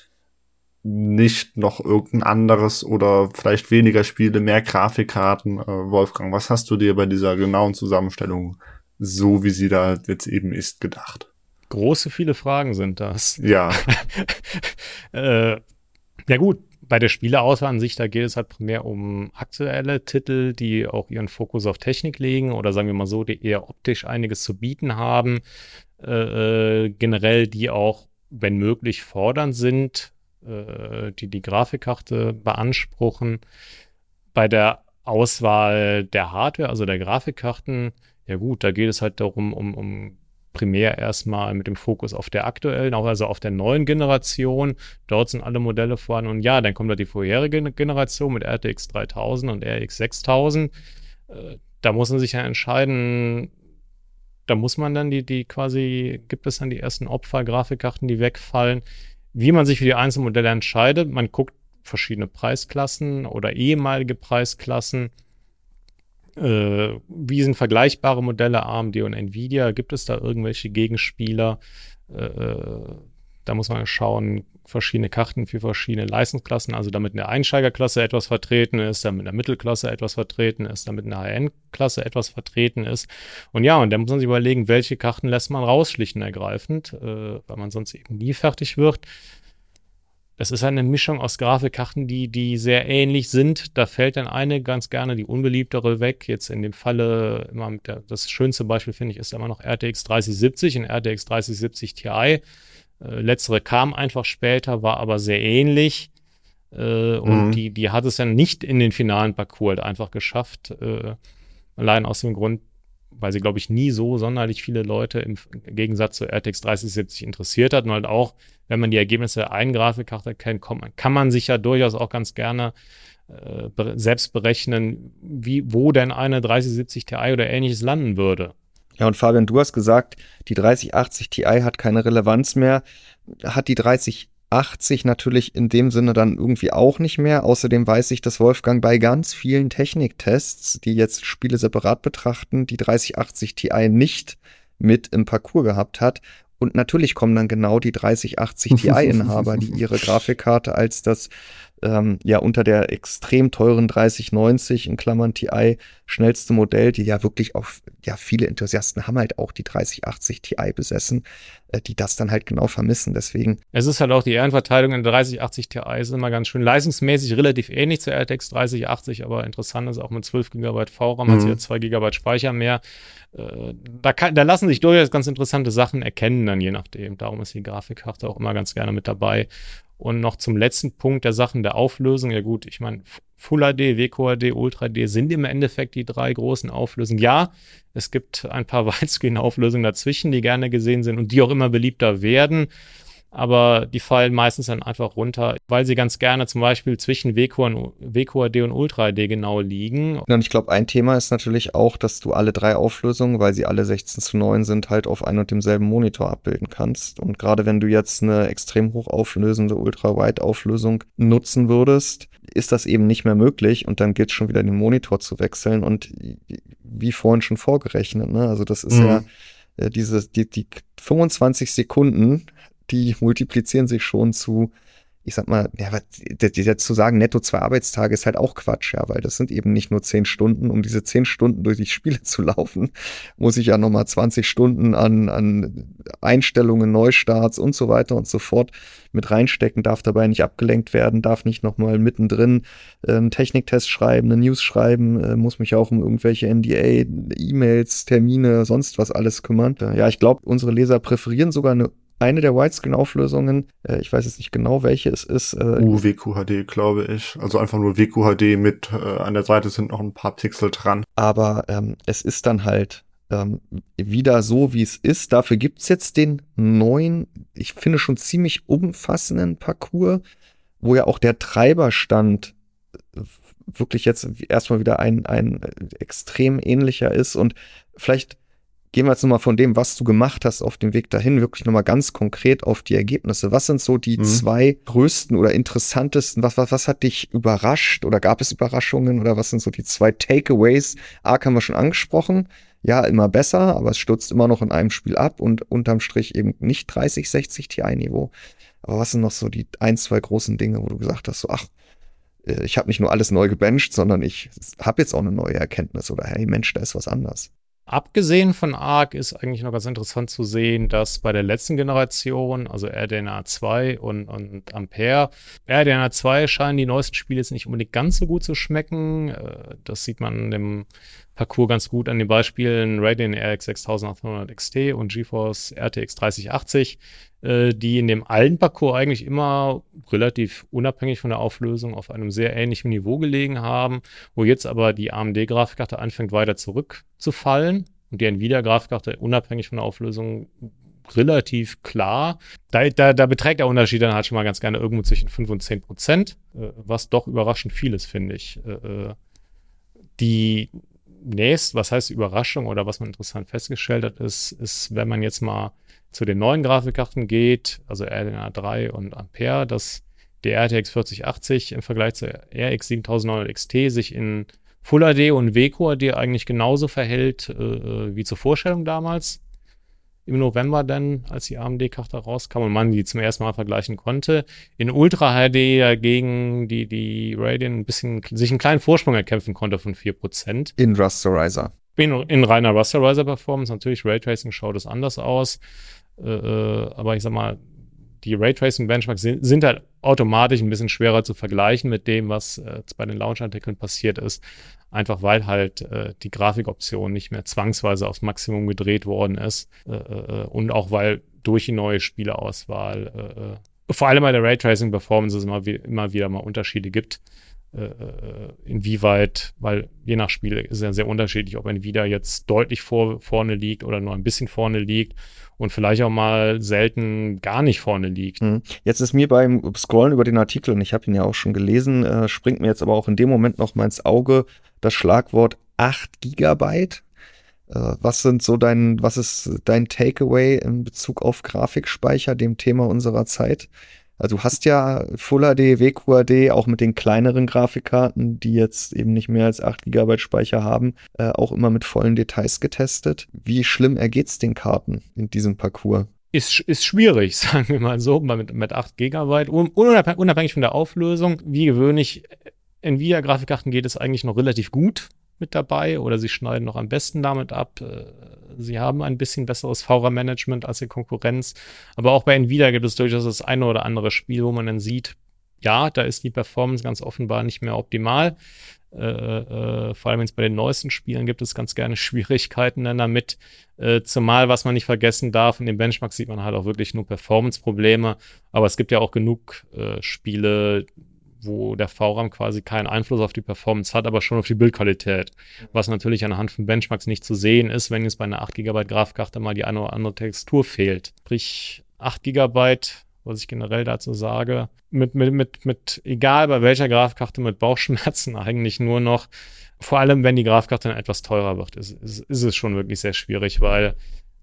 nicht noch irgendein anderes oder vielleicht weniger Spiele, mehr Grafikkarten. Äh, Wolfgang, was hast du dir bei dieser genauen Zusammenstellung, so wie sie da jetzt eben ist, gedacht? Große, viele Fragen sind das. Ja. <laughs> äh, ja gut, bei der Spieleauswahl an sich, da geht es halt primär um aktuelle Titel, die auch ihren Fokus auf Technik legen oder sagen wir mal so, die eher optisch einiges zu bieten haben. Äh, äh generell, die auch, wenn möglich, fordernd sind, äh, die die Grafikkarte beanspruchen. Bei der Auswahl der Hardware, also der Grafikkarten, ja gut, da geht es halt darum, um, um primär erstmal mit dem Fokus auf der aktuellen, auch also auf der neuen Generation. Dort sind alle Modelle vorhanden. Und ja, dann kommt da die vorherige Generation mit RTX 3000 und RX 6000. Äh, da muss man sich ja entscheiden, da muss man dann die, die quasi, gibt es dann die ersten Opfer-Grafikkarten, die wegfallen wie man sich für die einzelnen Modelle entscheidet. Man guckt verschiedene Preisklassen oder ehemalige Preisklassen. Äh, wie sind vergleichbare Modelle AMD und Nvidia? Gibt es da irgendwelche Gegenspieler? Äh, äh, da muss man schauen, verschiedene Karten für verschiedene Leistungsklassen, also damit eine Einsteigerklasse etwas vertreten ist, damit eine Mittelklasse etwas vertreten ist, damit eine HN-Klasse etwas vertreten ist. Und ja, und dann muss man sich überlegen, welche Karten lässt man raus, schlicht und ergreifend, äh, weil man sonst eben nie fertig wird. Das ist eine Mischung aus Grafikkarten, die, die sehr ähnlich sind. Da fällt dann eine ganz gerne die unbeliebtere weg. Jetzt in dem Falle, immer der, das schönste Beispiel finde ich, ist immer noch RTX 3070 und RTX 3070 Ti. Äh, letztere kam einfach später, war aber sehr ähnlich. Äh, und mhm. die, die hat es dann nicht in den finalen Parcours halt einfach geschafft. Äh, allein aus dem Grund, weil sie, glaube ich, nie so sonderlich viele Leute im Gegensatz zu RTX 3070 interessiert hat. Und halt auch, wenn man die Ergebnisse der einen Grafikkarte kennt, kann man sich ja durchaus auch ganz gerne äh, selbst berechnen, wie, wo denn eine 3070 Ti oder ähnliches landen würde. Ja, und Fabian, du hast gesagt, die 3080 Ti hat keine Relevanz mehr. Hat die 30 3080 natürlich in dem Sinne dann irgendwie auch nicht mehr. Außerdem weiß ich, dass Wolfgang bei ganz vielen Techniktests, die jetzt Spiele separat betrachten, die 3080 Ti nicht mit im Parcours gehabt hat. Und natürlich kommen dann genau die 3080 Ti-Inhaber, die ihre <laughs> Grafikkarte als das ähm, ja unter der extrem teuren 3090 in Klammern TI schnellste Modell, die ja wirklich auch, ja, viele Enthusiasten haben halt auch die 3080 Ti besessen, äh, die das dann halt genau vermissen. Deswegen. Es ist halt auch die Ehrenverteilung in der 3080 Ti ist immer ganz schön leistungsmäßig relativ ähnlich zur RTX 3080, aber interessant ist auch mit 12 GB VRAM, mhm. hat sie ja 2 GB Speicher mehr. Äh, da, kann, da lassen sich durchaus ganz interessante Sachen erkennen, dann je nachdem. Darum ist die Grafikkarte auch immer ganz gerne mit dabei. Und noch zum letzten Punkt der Sachen der Auflösung. Ja gut, ich meine, Full HD, WQHD, Ultra HD sind im Endeffekt die drei großen Auflösungen. Ja, es gibt ein paar <laughs> Widescreen-Auflösungen dazwischen, die gerne gesehen sind und die auch immer beliebter werden aber die fallen meistens dann einfach runter, weil sie ganz gerne zum Beispiel zwischen WQHD und Ultra HD genau liegen. Und ich glaube, ein Thema ist natürlich auch, dass du alle drei Auflösungen, weil sie alle 16 zu 9 sind, halt auf ein und demselben Monitor abbilden kannst. Und gerade wenn du jetzt eine extrem hochauflösende Ultra-Wide-Auflösung nutzen würdest, ist das eben nicht mehr möglich und dann gilt es schon wieder den Monitor zu wechseln und wie vorhin schon vorgerechnet, ne? Also das ist mhm. ja äh, diese, die, die 25 Sekunden, die multiplizieren sich schon zu, ich sag mal, ja, jetzt zu sagen, netto zwei Arbeitstage ist halt auch Quatsch, ja, weil das sind eben nicht nur zehn Stunden. Um diese zehn Stunden durch die Spiele <laughs> zu laufen, muss ich ja nochmal 20 Stunden an, an Einstellungen, Neustarts und so weiter und so fort mit reinstecken, darf dabei nicht abgelenkt werden, darf nicht nochmal mittendrin äh, einen Techniktest schreiben, eine News schreiben, äh, muss mich auch um irgendwelche NDA, E-Mails, Termine, sonst was alles kümmern. Ja, ich glaube, unsere Leser präferieren sogar eine eine der Widescreen-Auflösungen, äh, ich weiß jetzt nicht genau, welche es ist. Äh, uh, WQHD, glaube ich. Also einfach nur WQHD mit, äh, an der Seite sind noch ein paar Pixel dran. Aber ähm, es ist dann halt ähm, wieder so, wie es ist. Dafür gibt's jetzt den neuen, ich finde schon ziemlich umfassenden Parcours, wo ja auch der Treiberstand äh, wirklich jetzt erstmal wieder ein, ein äh, extrem ähnlicher ist und vielleicht gehen wir jetzt nochmal von dem, was du gemacht hast auf dem Weg dahin, wirklich nochmal ganz konkret auf die Ergebnisse. Was sind so die mhm. zwei größten oder interessantesten, was, was, was hat dich überrascht oder gab es Überraschungen oder was sind so die zwei Takeaways? A, haben wir schon angesprochen. Ja, immer besser, aber es stürzt immer noch in einem Spiel ab und unterm Strich eben nicht 30, 60 Ti-Niveau. Aber was sind noch so die ein, zwei großen Dinge, wo du gesagt hast, so, ach, äh, ich habe nicht nur alles neu gebencht, sondern ich habe jetzt auch eine neue Erkenntnis oder hey Mensch, da ist was anders. Abgesehen von ARC ist eigentlich noch ganz interessant zu sehen, dass bei der letzten Generation, also RDNA 2 und, und Ampere, RDNA 2 scheinen die neuesten Spiele jetzt nicht unbedingt ganz so gut zu schmecken. Äh, das sieht man dem Parcours ganz gut an den Beispielen Radeon RX 6800 XT und GeForce RTX 3080, äh, die in dem alten Parcours eigentlich immer relativ unabhängig von der Auflösung auf einem sehr ähnlichen Niveau gelegen haben, wo jetzt aber die AMD-Grafikkarte anfängt weiter zurückzufallen und die Nvidia-Grafikkarte unabhängig von der Auflösung relativ klar. Da, da, da beträgt der Unterschied dann halt schon mal ganz gerne irgendwo zwischen 5 und 10 Prozent, äh, was doch überraschend viel ist, finde ich. Äh, die nächst, was heißt Überraschung oder was man interessant festgestellt hat, ist, ist, wenn man jetzt mal zu den neuen Grafikkarten geht, also RDNA 3 und Ampere, dass der RTX 4080 im Vergleich zur RX 7900 XT sich in Full HD und WQHD eigentlich genauso verhält äh, wie zur Vorstellung damals im November dann, als die AMD-Karte rauskam und man die zum ersten Mal vergleichen konnte. In Ultra HD dagegen die, die Radeon ein bisschen, sich einen kleinen Vorsprung erkämpfen konnte von 4%. In Rasterizer. In, in reiner Rasterizer-Performance. Natürlich, Raytracing schaut es anders aus. Äh, äh, aber ich sag mal, die Raytracing-Benchmarks sind, sind, halt automatisch ein bisschen schwerer zu vergleichen mit dem, was äh, bei den Launch-Artikeln passiert ist einfach weil halt äh, die Grafikoption nicht mehr zwangsweise aufs Maximum gedreht worden ist äh, äh, und auch weil durch die neue Spieleauswahl vor allem bei der Raytracing Performance es immer, immer wieder mal Unterschiede gibt. Äh, äh, inwieweit, weil je nach Spiel ist ja sehr unterschiedlich, ob ein Nvidia jetzt deutlich vor, vorne liegt oder nur ein bisschen vorne liegt und vielleicht auch mal selten gar nicht vorne liegt. Mhm. Jetzt ist mir beim Scrollen über den Artikel, und ich habe ihn ja auch schon gelesen, äh, springt mir jetzt aber auch in dem Moment noch mal ins Auge, das Schlagwort 8 Gigabyte. Äh, was sind so dein, was ist dein Takeaway in Bezug auf Grafikspeicher, dem Thema unserer Zeit? Also du hast ja Full HD, WQHD, auch mit den kleineren Grafikkarten, die jetzt eben nicht mehr als 8 GB Speicher haben, äh, auch immer mit vollen Details getestet. Wie schlimm ergeht's den Karten in diesem Parcours? Ist, ist schwierig, <laughs> sagen wir mal so, mit, mit 8 GB, unabhängig von der Auflösung. Wie gewöhnlich, Nvidia-Grafikkarten geht es eigentlich noch relativ gut mit dabei oder sie schneiden noch am besten damit ab. Sie haben ein bisschen besseres VRAM-Management als die Konkurrenz. Aber auch bei Nvidia gibt es durchaus das eine oder andere Spiel, wo man dann sieht, ja, da ist die Performance ganz offenbar nicht mehr optimal. Äh, äh, vor allem jetzt bei den neuesten Spielen gibt es ganz gerne <laughs> Schwierigkeiten dann damit. Äh, zumal, was man nicht vergessen darf, in den Benchmarks sieht man halt auch wirklich nur Performance-Probleme. Aber es gibt ja auch genug äh, Spiele, wo der VRAM quasi keinen Einfluss auf die Performance hat, aber schon auf die Bildqualität. Was natürlich anhand von Benchmarks nicht zu sehen ist, wenn jetzt bei einer 8 GB Grafikkarte mal die eine oder andere Textur fehlt. Sprich, 8 GB, was ich generell dazu sage, mit, mit, mit, mit, egal bei welcher Grafikkarte, mit Bauchschmerzen <laughs> eigentlich nur noch, vor allem wenn die Grafikkarte dann etwas teurer wird, ist, ist, ist es schon wirklich sehr schwierig, weil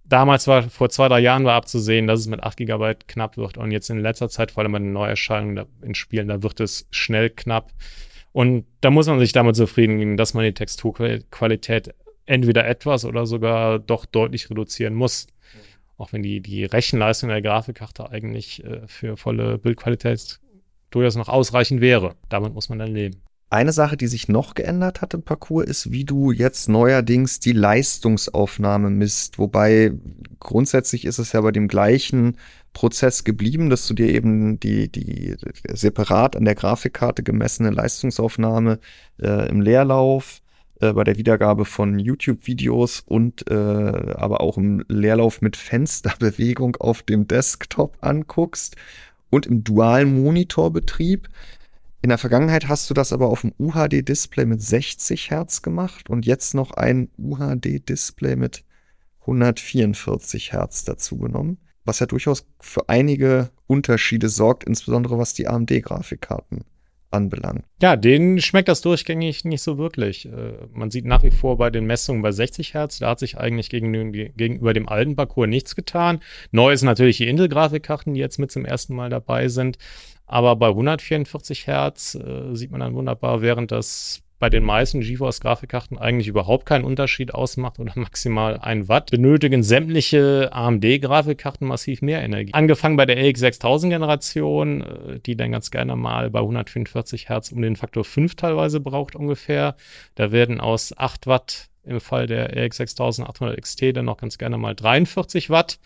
damals war, vor zwei, drei Jahren war abzusehen, dass es mit 8 GB knapp wird. Und jetzt in letzter Zeit, vor allem bei den Neuerscheinungen in Spielen, da wird es schnell knapp. Und da muss man sich damit zufrieden geben, dass man die Texturqualität entweder etwas oder sogar doch deutlich reduzieren muss. Auch wenn die, die Rechenleistung der Grafikkarte eigentlich äh, für volle Bildqualität durchaus noch ausreichend wäre. Damit muss man dann leben. Eine Sache, die sich noch geändert hat im Parcours, ist, wie du jetzt neuerdings die Leistungsaufnahme misst. Wobei grundsätzlich ist es ja bei dem gleichen Prozess geblieben, dass du dir eben die, die separat an der Grafikkarte gemessene Leistungsaufnahme äh, im Leerlauf äh, bei der Wiedergabe von YouTube-Videos und äh, aber auch im Leerlauf mit Fensterbewegung auf dem Desktop anguckst und im dualen Monitorbetrieb. In der Vergangenheit hast du das aber auf dem UHD-Display mit 60 Hertz gemacht und jetzt noch ein UHD-Display mit 144 Hertz dazu genommen, was ja durchaus für einige Unterschiede sorgt, insbesondere was die AMD-Grafikkarten anbelangt. Ja, denen schmeckt das durchgängig nicht so wirklich. Äh, man sieht nach wie vor bei den Messungen bei 60 Hertz, da hat sich eigentlich gegenüber dem alten Parcours nichts getan. Neu ist natürlich die Intel-Grafikkarten, die jetzt mit zum ersten Mal dabei sind. Aber bei 144 Hertz äh, sieht man dann wunderbar, während das bei den meisten GeForce-Grafikkarten eigentlich überhaupt keinen Unterschied ausmacht oder <laughs> maximal ein Watt, benötigen sämtliche AMD-Grafikkarten massiv mehr Energie. Angefangen bei der RX6000-Generation, äh, die dann ganz gerne mal bei 144 Hertz um den Faktor 5 teilweise braucht ungefähr. Da werden aus 8 Watt im Fall der RX6800 XT dann noch ganz gerne mal 43 Watt.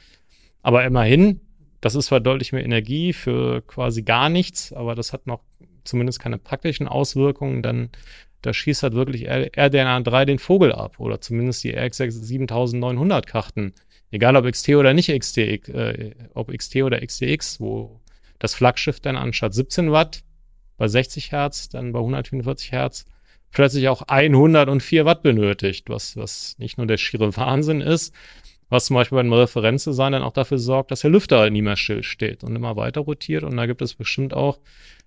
Aber immerhin, das ist zwar deutlich mehr Energie für quasi gar nichts, aber das hat noch zumindest keine praktischen Auswirkungen, dann da schießt halt wirklich RDNA 3 den Vogel ab oder zumindest die RX 7900 Karten. Egal ob XT oder nicht XT, äh, ob XT oder XTX, wo das Flaggschiff dann anstatt 17 Watt bei 60 Hertz, dann bei 144 Hertz plötzlich auch 104 Watt benötigt, was, was nicht nur der schiere Wahnsinn ist, was zum Beispiel beim Referenzdesign dann auch dafür sorgt, dass der Lüfter halt nie mehr still steht und immer weiter rotiert. Und da gibt es bestimmt auch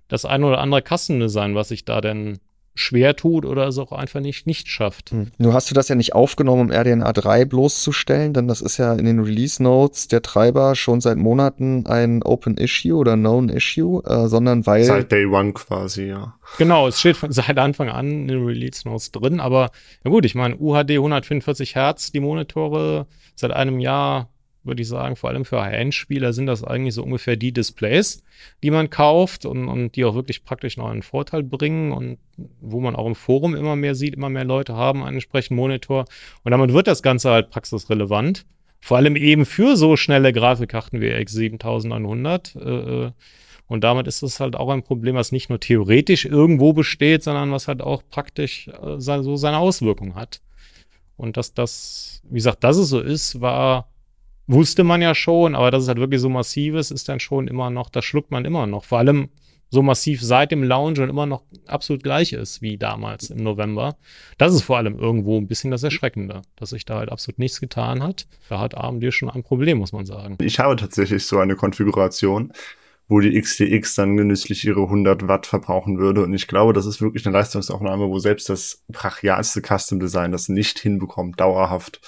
das ein oder andere Kassendesign, was sich da denn schwer tut oder es auch einfach nicht, nicht schafft. Hm. Nur hast du das ja nicht aufgenommen, um RDNA 3 bloßzustellen, denn das ist ja in den Release Notes der Treiber schon seit Monaten ein Open Issue oder Known Issue, äh, sondern weil. Seit Day One quasi, ja. Genau, es steht von, seit Anfang an in den Release Notes drin, aber ja gut, ich meine, UHD 145 Hertz, die Monitore seit einem Jahr würde ich sagen, vor allem für High-End-Spieler sind das eigentlich so ungefähr die Displays, die man kauft und, und die auch wirklich praktisch noch einen Vorteil bringen und wo man auch im Forum immer mehr sieht, immer mehr Leute haben einen entsprechenden Monitor und damit wird das Ganze halt praxisrelevant. Vor allem eben für so schnelle Grafikkarten wie X7900. Äh, äh, und damit ist es halt auch ein Problem, was nicht nur theoretisch irgendwo besteht, sondern was halt auch praktisch äh, so seine Auswirkungen hat. Und dass das, wie gesagt, dass es so ist, war wusste man ja schon, aber dass es halt wirklich so massiv ist, ist dann schon immer noch, das schluckt man immer noch. Vor allem so massiv seit dem Lounge und immer noch absolut gleich ist wie damals im November. Das ist vor allem irgendwo ein bisschen das Erschreckende, dass sich da halt absolut nichts getan hat. Da hat AMD schon ein Problem, muss man sagen. Ich habe tatsächlich so eine Konfiguration, wo die XTX dann genüsslich ihre 100 Watt verbrauchen würde. Und ich glaube, das ist wirklich eine Leistungsaufnahme, wo selbst das brachialste Custom Design das nicht hinbekommt, dauerhaft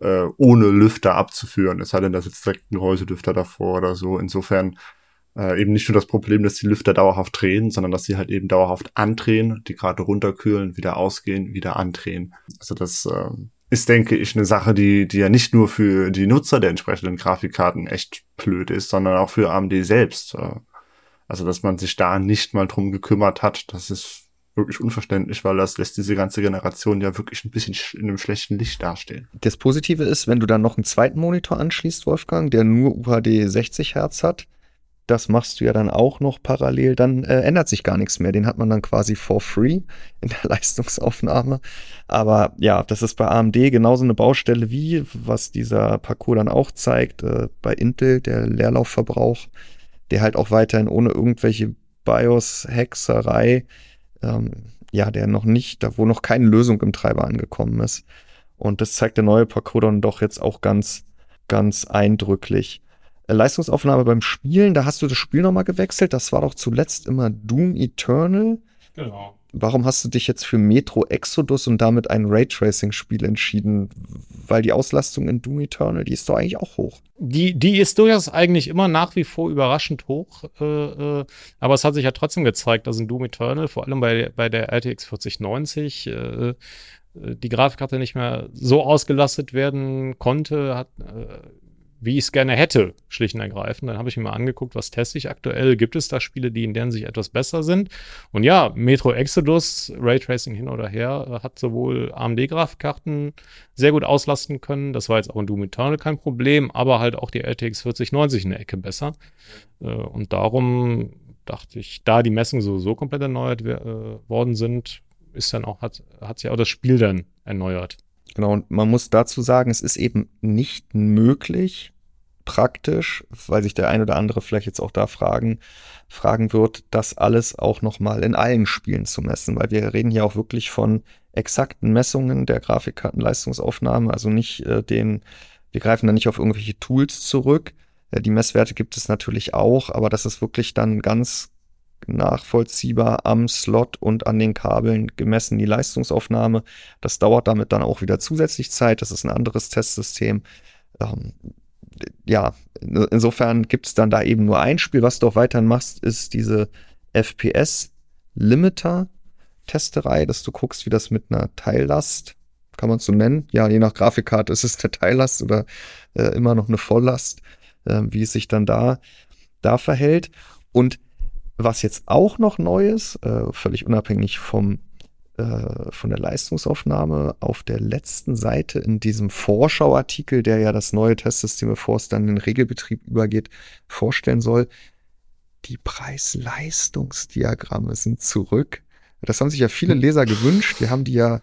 äh, ohne Lüfter abzuführen. Es sei denn, da sitzt direkt ein Gehäuselüfter davor oder so. Insofern äh, eben nicht nur das Problem, dass die Lüfter dauerhaft drehen, sondern dass sie halt eben dauerhaft andrehen, die Karte runterkühlen, wieder ausgehen, wieder andrehen. Also das äh, ist, denke ich, eine Sache, die, die ja nicht nur für die Nutzer der entsprechenden Grafikkarten echt blöd ist, sondern auch für AMD selbst. Äh, also dass man sich da nicht mal drum gekümmert hat, das ist wirklich unverständlich, weil das lässt diese ganze Generation ja wirklich ein bisschen in einem schlechten Licht dastehen. Das Positive ist, wenn du dann noch einen zweiten Monitor anschließt, Wolfgang, der nur UHD 60 Hertz hat, das machst du ja dann auch noch parallel, dann äh, ändert sich gar nichts mehr. Den hat man dann quasi for free in der <laughs> Leistungsaufnahme. Aber ja, das ist bei AMD genauso eine Baustelle wie, was dieser Parcours dann auch zeigt, äh, bei Intel, der Leerlaufverbrauch, der halt auch weiterhin ohne irgendwelche BIOS-Hexerei, ähm, ja, der noch nicht, da wo noch keine Lösung im Treiber angekommen ist. Und das zeigt der neue Parcours dann doch jetzt auch ganz, ganz eindrücklich. Leistungsaufnahme beim Spielen, da hast du das Spiel nochmal gewechselt. Das war doch zuletzt immer Doom Eternal. Genau. Warum hast du dich jetzt für Metro Exodus und damit ein Raytracing-Spiel entschieden? Weil die Auslastung in Doom Eternal, die ist doch eigentlich auch hoch. Die, die ist durchaus eigentlich immer nach wie vor überraschend hoch. Äh, äh, aber es hat sich ja trotzdem gezeigt, dass in Doom Eternal, vor allem bei, bei der RTX 4090, äh, die Grafikkarte nicht mehr so ausgelastet werden konnte, hat, äh, wie ich es gerne hätte, schlicht und ergreifend. Dann habe ich mir mal angeguckt, was teste ich aktuell. Gibt es da Spiele, die in deren sich etwas besser sind? Und ja, Metro Exodus, Raytracing hin oder her, hat sowohl AMD-Grafikkarten sehr gut auslasten können. Das war jetzt auch in Doom Eternal kein Problem, aber halt auch die RTX 4090 eine Ecke besser. Äh, und darum dachte ich, da die Messungen sowieso komplett erneuert äh, worden sind, ist dann auch, hat, hat sich auch das Spiel dann erneuert. Genau, und man muss dazu sagen, es ist eben nicht möglich, praktisch, weil sich der ein oder andere vielleicht jetzt auch da fragen, fragen wird, das alles auch nochmal in allen Spielen zu messen, weil wir reden hier auch wirklich von exakten Messungen der Grafikkartenleistungsaufnahme, also nicht äh, den, wir greifen da nicht auf irgendwelche Tools zurück. Äh, die Messwerte gibt es natürlich auch, aber das ist wirklich dann ganz nachvollziehbar am Slot und an den Kabeln gemessen, die Leistungsaufnahme. Das dauert damit dann auch wieder zusätzlich Zeit. Das ist ein anderes Testsystem. Ähm, ja, insofern gibt es dann da eben nur ein Spiel. Was du auch weiterhin machst, ist diese FPS-Limiter-Testerei, dass du guckst, wie das mit einer Teillast, kann man es so nennen? Ja, je nach Grafikkarte ist es eine Teillast oder äh, immer noch eine Volllast, äh, wie es sich dann da, da verhält. Und was jetzt auch noch neu ist, äh, völlig unabhängig vom, äh, von der Leistungsaufnahme, auf der letzten Seite in diesem Vorschauartikel, der ja das neue Testsystem, bevor es dann in den Regelbetrieb übergeht, vorstellen soll, die Preis-Leistungsdiagramme sind zurück. Das haben sich ja viele Leser gewünscht. Wir haben die ja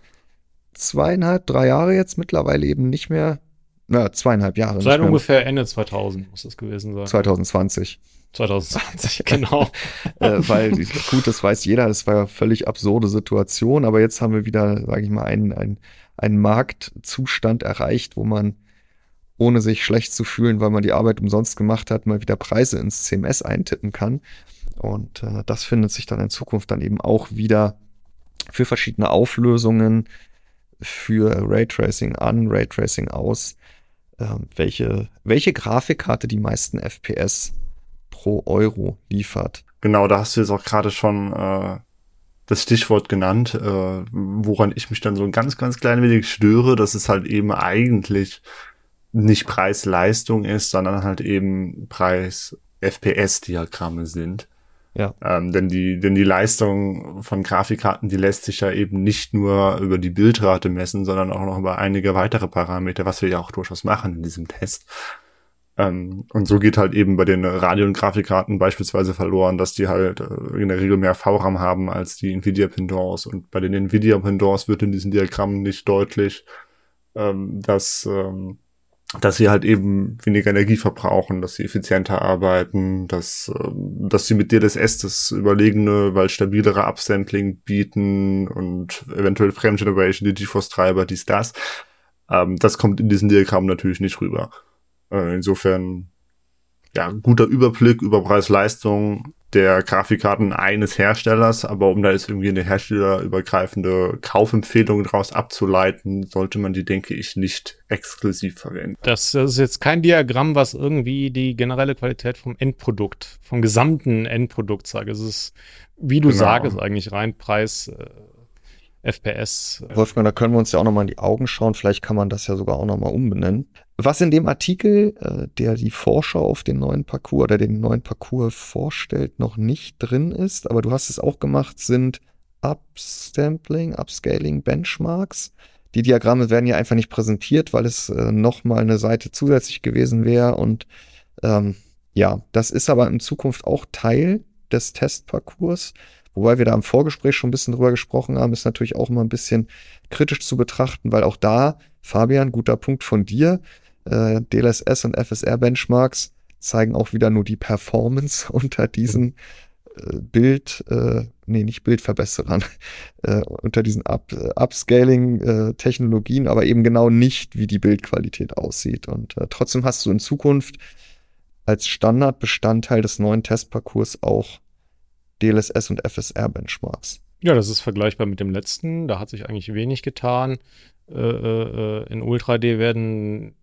zweieinhalb, drei Jahre jetzt mittlerweile eben nicht mehr. Na, zweieinhalb Jahre. Seit ungefähr Ende 2000 muss das gewesen sein. 2020. 2020, <laughs> genau. äh, weil, gut, das weiß jeder, das war ja völlig absurde Situation, aber jetzt haben wir wieder, sage ich mal, einen, einen, einen Marktzustand erreicht, wo man, ohne sich schlecht zu fühlen, weil man die Arbeit umsonst gemacht hat, mal wieder Preise ins CMS eintippen kann. Und äh, das findet sich dann in Zukunft dann eben auch wieder für verschiedene Auflösungen, für Raytracing an, Raytracing aus, äh, welche, welche Grafikkarte die meisten FPS pro Euro liefert. Genau, da hast du jetzt auch gerade schon äh, das Stichwort genannt, äh, woran ich mich dann so ein ganz, ganz klein wenig störe, dass es halt eben eigentlich nicht Preis-Leistung ist, sondern halt eben Preis-FPS-Diagramme sind. Ja. Ähm, denn die, denn die Leistung von Grafikkarten, die lässt sich ja eben nicht nur über die Bildrate messen, sondern auch noch über einige weitere Parameter, was wir ja auch durchaus machen in diesem Test. Ähm, und so geht halt eben bei den Radio- und Grafikkarten beispielsweise verloren, dass die halt äh, in der Regel mehr VRAM haben als die Nvidia Pendants. Und bei den Nvidia Pendants wird in diesen Diagrammen nicht deutlich, ähm, dass, ähm, dass sie halt eben weniger Energie verbrauchen, dass sie effizienter arbeiten, dass, ähm, dass sie mit DLSS das überlegene, weil stabilere Upsampling bieten und eventuell Frame Generation, die GeForce-Treiber, dies, das. Ähm, das kommt in diesen Diagrammen natürlich nicht rüber. Äh, insofern, ja, guter Überblick über Preis-Leistung, der Grafikkarten eines Herstellers, aber um da jetzt irgendwie eine herstellerübergreifende Kaufempfehlung daraus abzuleiten, sollte man die, denke ich, nicht exklusiv verwenden. Das, das ist jetzt kein Diagramm, was irgendwie die generelle Qualität vom Endprodukt, vom gesamten Endprodukt sagt. Es ist, wie du genau. sagst, eigentlich rein Preis. Äh, FPS. Wolfgang, da können wir uns ja auch nochmal in die Augen schauen. Vielleicht kann man das ja sogar auch nochmal umbenennen. Was in dem Artikel, äh, der die Vorschau auf den neuen Parcours oder den neuen Parcours vorstellt, noch nicht drin ist, aber du hast es auch gemacht, sind Upsampling, Upscaling Benchmarks. Die Diagramme werden ja einfach nicht präsentiert, weil es äh, nochmal eine Seite zusätzlich gewesen wäre. Und ähm, ja, das ist aber in Zukunft auch Teil des Testparcours. Wobei wir da im Vorgespräch schon ein bisschen drüber gesprochen haben, ist natürlich auch immer ein bisschen kritisch zu betrachten, weil auch da, Fabian, guter Punkt von dir, äh, DLSS und FSR-Benchmarks zeigen auch wieder nur die Performance <laughs> unter diesen äh, Bild, äh, nee, nicht Bildverbesserern, <laughs> äh, unter diesen Up, äh, Upscaling-Technologien, aber eben genau nicht, wie die Bildqualität aussieht. Und äh, trotzdem hast du in Zukunft als Standardbestandteil des neuen Testparcours auch DLSS und FSR-Benchmarks. Ja, das ist vergleichbar mit dem letzten. Da hat sich eigentlich wenig getan. Äh, äh, in Ultra D werden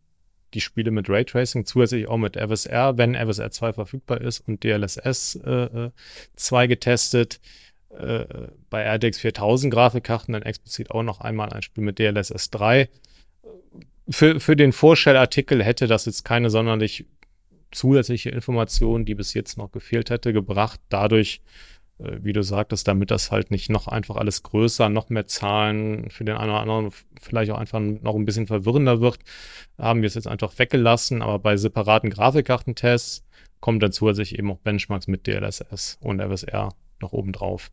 die Spiele mit Raytracing zusätzlich auch mit FSR, wenn FSR 2 verfügbar ist, und DLSS äh, 2 getestet. Äh, bei RTX 4000 Grafikkarten dann explizit auch noch einmal ein Spiel mit DLSS 3. Für, für den Vorstellartikel hätte das jetzt keine sonderlich zusätzliche Information, die bis jetzt noch gefehlt hätte, gebracht. Dadurch, äh, wie du sagtest, damit das halt nicht noch einfach alles größer, noch mehr Zahlen für den einen oder anderen vielleicht auch einfach noch ein bisschen verwirrender wird, haben wir es jetzt einfach weggelassen. Aber bei separaten Grafikkartentests kommt dann zusätzlich eben auch Benchmarks mit DLSS und FSR noch oben drauf.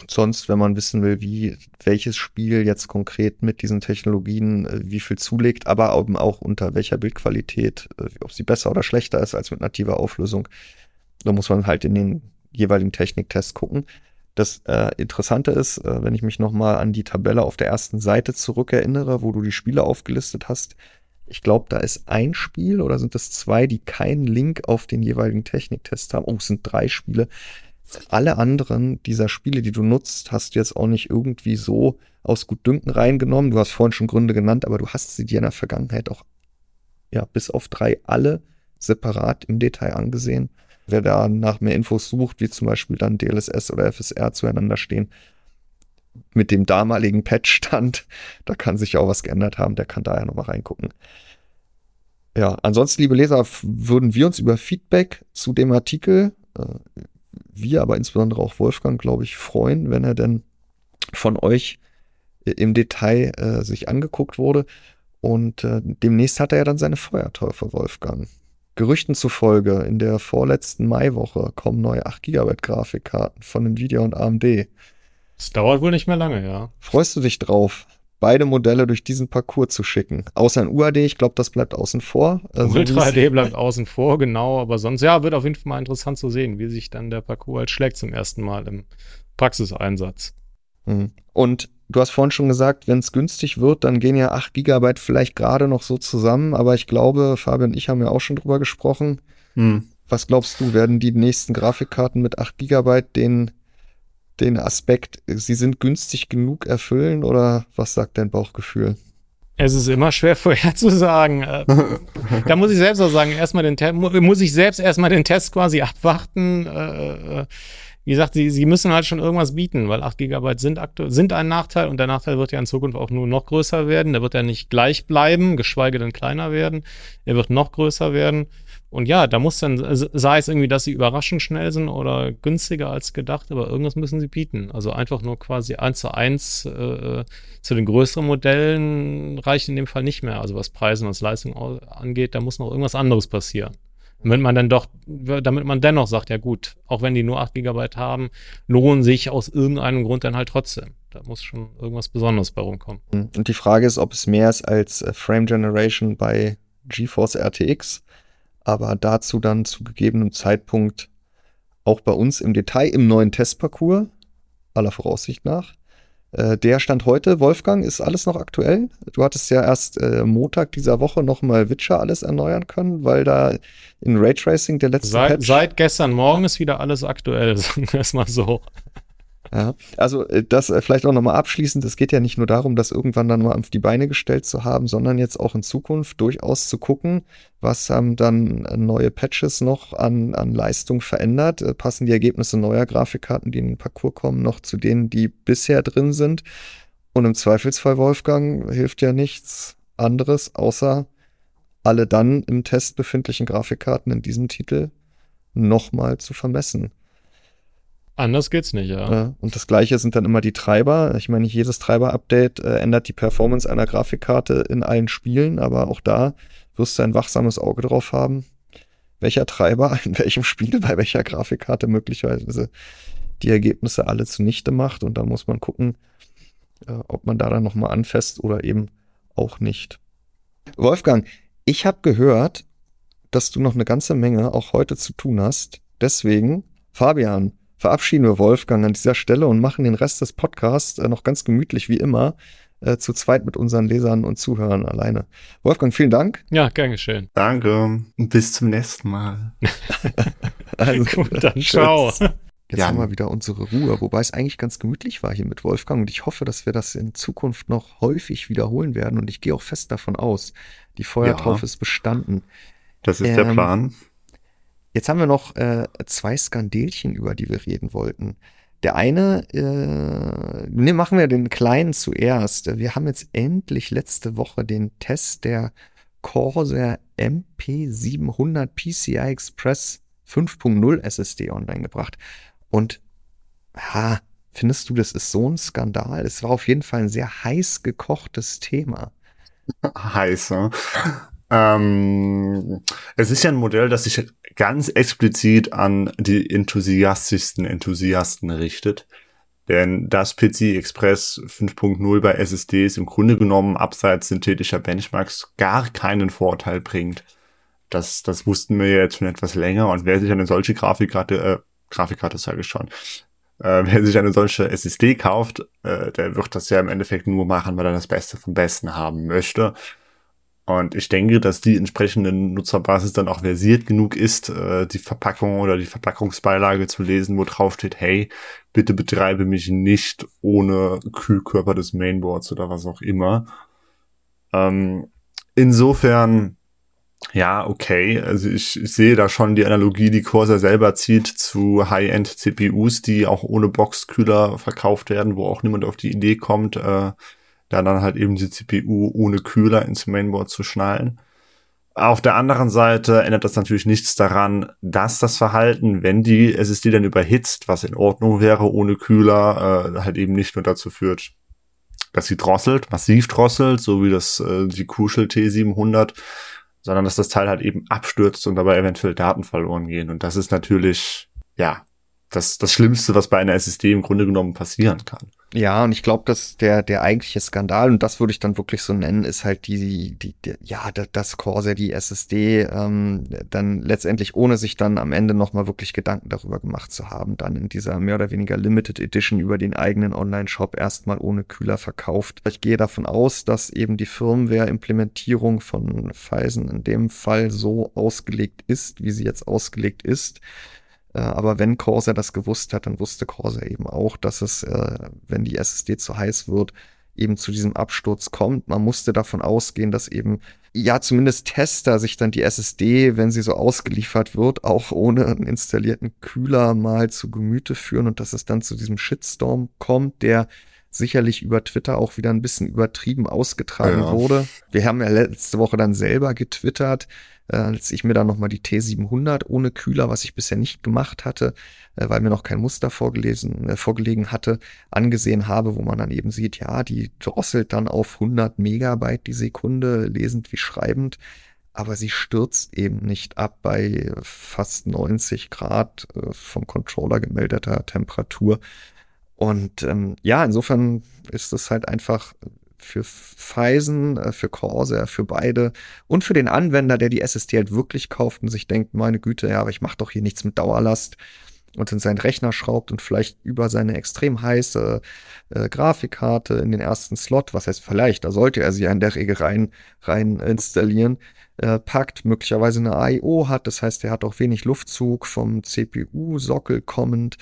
Und sonst, wenn man wissen will, wie welches Spiel jetzt konkret mit diesen Technologien äh, wie viel zulegt, aber eben auch unter welcher Bildqualität, äh, ob sie besser oder schlechter ist als mit nativer Auflösung, da muss man halt in den jeweiligen Techniktests gucken. Das äh, Interessante ist, äh, wenn ich mich nochmal an die Tabelle auf der ersten Seite zurückerinnere, wo du die Spiele aufgelistet hast, ich glaube, da ist ein Spiel oder sind es zwei, die keinen Link auf den jeweiligen Techniktest haben. Oh, es sind drei Spiele alle anderen dieser Spiele, die du nutzt, hast du jetzt auch nicht irgendwie so aus Gutdünken reingenommen. Du hast vorhin schon Gründe genannt, aber du hast sie dir in der Vergangenheit auch, ja, bis auf drei alle separat im Detail angesehen. Wer da nach mehr Infos sucht, wie zum Beispiel dann DLSS oder FSR zueinander stehen, mit dem damaligen Patch-Stand, <laughs> da kann sich ja auch was geändert haben, der kann da ja nochmal reingucken. Ja, ansonsten, liebe Leser, würden wir uns über Feedback zu dem Artikel äh, wir, aber insbesondere auch Wolfgang, glaube ich, freuen, wenn er denn von euch äh, im Detail äh, sich angeguckt wurde. Und äh, demnächst hat er ja dann seine Feuerteufel, Wolfgang. Gerüchten zufolge in der vorletzten Maiwoche kommen neue 8 GB Grafikkarten von Nvidia und AMD. Es dauert wohl nicht mehr lange, ja. Freust du dich drauf? beide Modelle durch diesen Parcours zu schicken. Außer ein UAD, ich glaube, das bleibt außen vor. Also Ultra HD bleibt außen vor, genau. Aber sonst, ja, wird auf jeden Fall mal interessant zu sehen, wie sich dann der Parcours halt schlägt zum ersten Mal im Praxiseinsatz. Mhm. Und du hast vorhin schon gesagt, wenn es günstig wird, dann gehen ja 8 GB vielleicht gerade noch so zusammen. Aber ich glaube, Fabian und ich haben ja auch schon drüber gesprochen. Mhm. Was glaubst du, werden die nächsten Grafikkarten mit 8 GB den den Aspekt, sie sind günstig genug erfüllen oder was sagt dein Bauchgefühl? Es ist immer schwer <laughs> vorherzusagen. Äh, da muss ich selbst auch sagen, erstmal den Test, muss ich selbst erstmal den Test quasi abwarten. Wie gesagt, sie, sie müssen halt schon irgendwas bieten, weil 8 GB sind, sind ein Nachteil und der Nachteil wird ja in Zukunft auch nur noch größer werden. Der wird ja nicht gleich bleiben, geschweige denn kleiner werden. Er wird noch größer werden. Und ja, da muss dann, sei es irgendwie, dass sie überraschend schnell sind oder günstiger als gedacht, aber irgendwas müssen sie bieten. Also einfach nur quasi eins zu eins äh, zu den größeren Modellen reicht in dem Fall nicht mehr. Also was Preise und Leistung angeht, da muss noch irgendwas anderes passieren. Damit man dann doch, damit man dennoch sagt, ja gut, auch wenn die nur 8 GB haben, lohnen sich aus irgendeinem Grund dann halt trotzdem. Da muss schon irgendwas Besonderes bei rumkommen. Und die Frage ist, ob es mehr ist als äh, Frame Generation bei GeForce RTX aber dazu dann zu gegebenem Zeitpunkt auch bei uns im Detail im neuen Testparcours, aller Voraussicht nach. Äh, der Stand heute, Wolfgang, ist alles noch aktuell? Du hattest ja erst äh, Montag dieser Woche nochmal Witcher alles erneuern können, weil da in Raytracing der letzte seit, Patch Seit gestern Morgen ist wieder alles aktuell, <laughs> sagen wir es mal so. Ja, also äh, das äh, vielleicht auch nochmal abschließend. Es geht ja nicht nur darum, das irgendwann dann mal auf die Beine gestellt zu haben, sondern jetzt auch in Zukunft durchaus zu gucken, was haben dann äh, neue Patches noch an, an Leistung verändert. Passen die Ergebnisse neuer Grafikkarten, die in den Parcours kommen, noch zu denen, die bisher drin sind? Und im Zweifelsfall, Wolfgang, hilft ja nichts anderes, außer alle dann im Test befindlichen Grafikkarten in diesem Titel nochmal zu vermessen. Anders geht's nicht, ja. Und das gleiche sind dann immer die Treiber. Ich meine, nicht jedes Treiber-Update äh, ändert die Performance einer Grafikkarte in allen Spielen, aber auch da wirst du ein wachsames Auge drauf haben, welcher Treiber <laughs> in welchem Spiel bei welcher Grafikkarte möglicherweise die Ergebnisse alle zunichte macht. Und da muss man gucken, äh, ob man da dann nochmal anfasst oder eben auch nicht. Wolfgang, ich habe gehört, dass du noch eine ganze Menge auch heute zu tun hast. Deswegen, Fabian, verabschieden wir Wolfgang an dieser Stelle und machen den Rest des Podcasts äh, noch ganz gemütlich wie immer äh, zu zweit mit unseren Lesern und Zuhörern alleine. Wolfgang, vielen Dank. Ja, gern geschehen. Danke. Bis zum nächsten Mal. <laughs> <laughs> also, Gut, dann ciao. Jetzt ja. haben wir wieder unsere Ruhe, wobei es eigentlich ganz gemütlich war hier mit Wolfgang und ich hoffe, dass wir das in Zukunft noch häufig wiederholen werden und ich gehe auch fest davon aus. Die Feuertaufe ja. ist bestanden. Das ist ähm, der Plan. Jetzt haben wir noch äh, zwei Skandelchen, über die wir reden wollten. Der eine, äh, ne, machen wir den kleinen zuerst. Wir haben jetzt endlich letzte Woche den Test der Corsair MP700 PCI Express 5.0 SSD online gebracht. Und ha, findest du, das ist so ein Skandal? Es war auf jeden Fall ein sehr heiß gekochtes Thema. <laughs> Heiß, ne? Ähm, es ist ja ein Modell, das sich ganz explizit an die enthusiastischsten Enthusiasten richtet. Denn das PC Express 5.0 bei SSDs im Grunde genommen abseits synthetischer Benchmarks gar keinen Vorteil bringt. Das, das wussten wir jetzt schon etwas länger und wer sich eine solche Grafikkarte, äh, Grafikkarte sage ich schon, äh, wer sich eine solche SSD kauft, äh, der wird das ja im Endeffekt nur machen, weil er das Beste vom Besten haben möchte. Und ich denke, dass die entsprechende Nutzerbasis dann auch versiert genug ist, äh, die Verpackung oder die Verpackungsbeilage zu lesen, wo drauf steht, hey, bitte betreibe mich nicht ohne Kühlkörper des Mainboards oder was auch immer. Ähm, insofern, ja, okay. Also ich, ich, sehe da schon die Analogie, die Corsair selber zieht zu High-End-CPUs, die auch ohne Boxkühler verkauft werden, wo auch niemand auf die Idee kommt, äh, da dann halt eben die CPU ohne Kühler ins Mainboard zu schnallen. Auf der anderen Seite ändert das natürlich nichts daran, dass das Verhalten, wenn die SSD dann überhitzt, was in Ordnung wäre ohne Kühler, äh, halt eben nicht nur dazu führt, dass sie drosselt, massiv drosselt, so wie das äh, die Crucial T700, sondern dass das Teil halt eben abstürzt und dabei eventuell Daten verloren gehen. Und das ist natürlich, ja, das, das Schlimmste, was bei einer SSD im Grunde genommen passieren kann. Ja, und ich glaube, dass der, der eigentliche Skandal, und das würde ich dann wirklich so nennen, ist halt die, die, die ja, das Corsair, die SSD, ähm, dann letztendlich, ohne sich dann am Ende nochmal wirklich Gedanken darüber gemacht zu haben, dann in dieser mehr oder weniger Limited Edition über den eigenen Online-Shop erstmal ohne Kühler verkauft. Ich gehe davon aus, dass eben die Firmware-Implementierung von Phison in dem Fall so ausgelegt ist, wie sie jetzt ausgelegt ist aber wenn Corsair das gewusst hat, dann wusste Corsair eben auch, dass es, äh, wenn die SSD zu heiß wird, eben zu diesem Absturz kommt. Man musste davon ausgehen, dass eben ja zumindest Tester sich dann die SSD, wenn sie so ausgeliefert wird, auch ohne einen installierten Kühler mal zu Gemüte führen und dass es dann zu diesem Shitstorm kommt, der sicherlich über Twitter auch wieder ein bisschen übertrieben ausgetragen ja. wurde. Wir haben ja letzte Woche dann selber getwittert, äh, als ich mir dann nochmal die T700 ohne Kühler, was ich bisher nicht gemacht hatte, äh, weil mir noch kein Muster vorgelesen, äh, vorgelegen hatte, angesehen habe, wo man dann eben sieht, ja, die drosselt dann auf 100 Megabyte die Sekunde, lesend wie schreibend, aber sie stürzt eben nicht ab bei fast 90 Grad äh, vom Controller gemeldeter Temperatur. Und ähm, ja, insofern ist es halt einfach für Phison, äh, für Corsair, für beide und für den Anwender, der die SSD halt wirklich kauft und sich denkt, meine Güte, ja, aber ich mache doch hier nichts mit Dauerlast. und in seinen Rechner schraubt und vielleicht über seine extrem heiße äh, Grafikkarte in den ersten Slot, was heißt vielleicht, da sollte er sie in der Regel rein, rein installieren, äh, packt, möglicherweise eine AIO hat, das heißt, er hat auch wenig Luftzug vom CPU-Sockel kommend.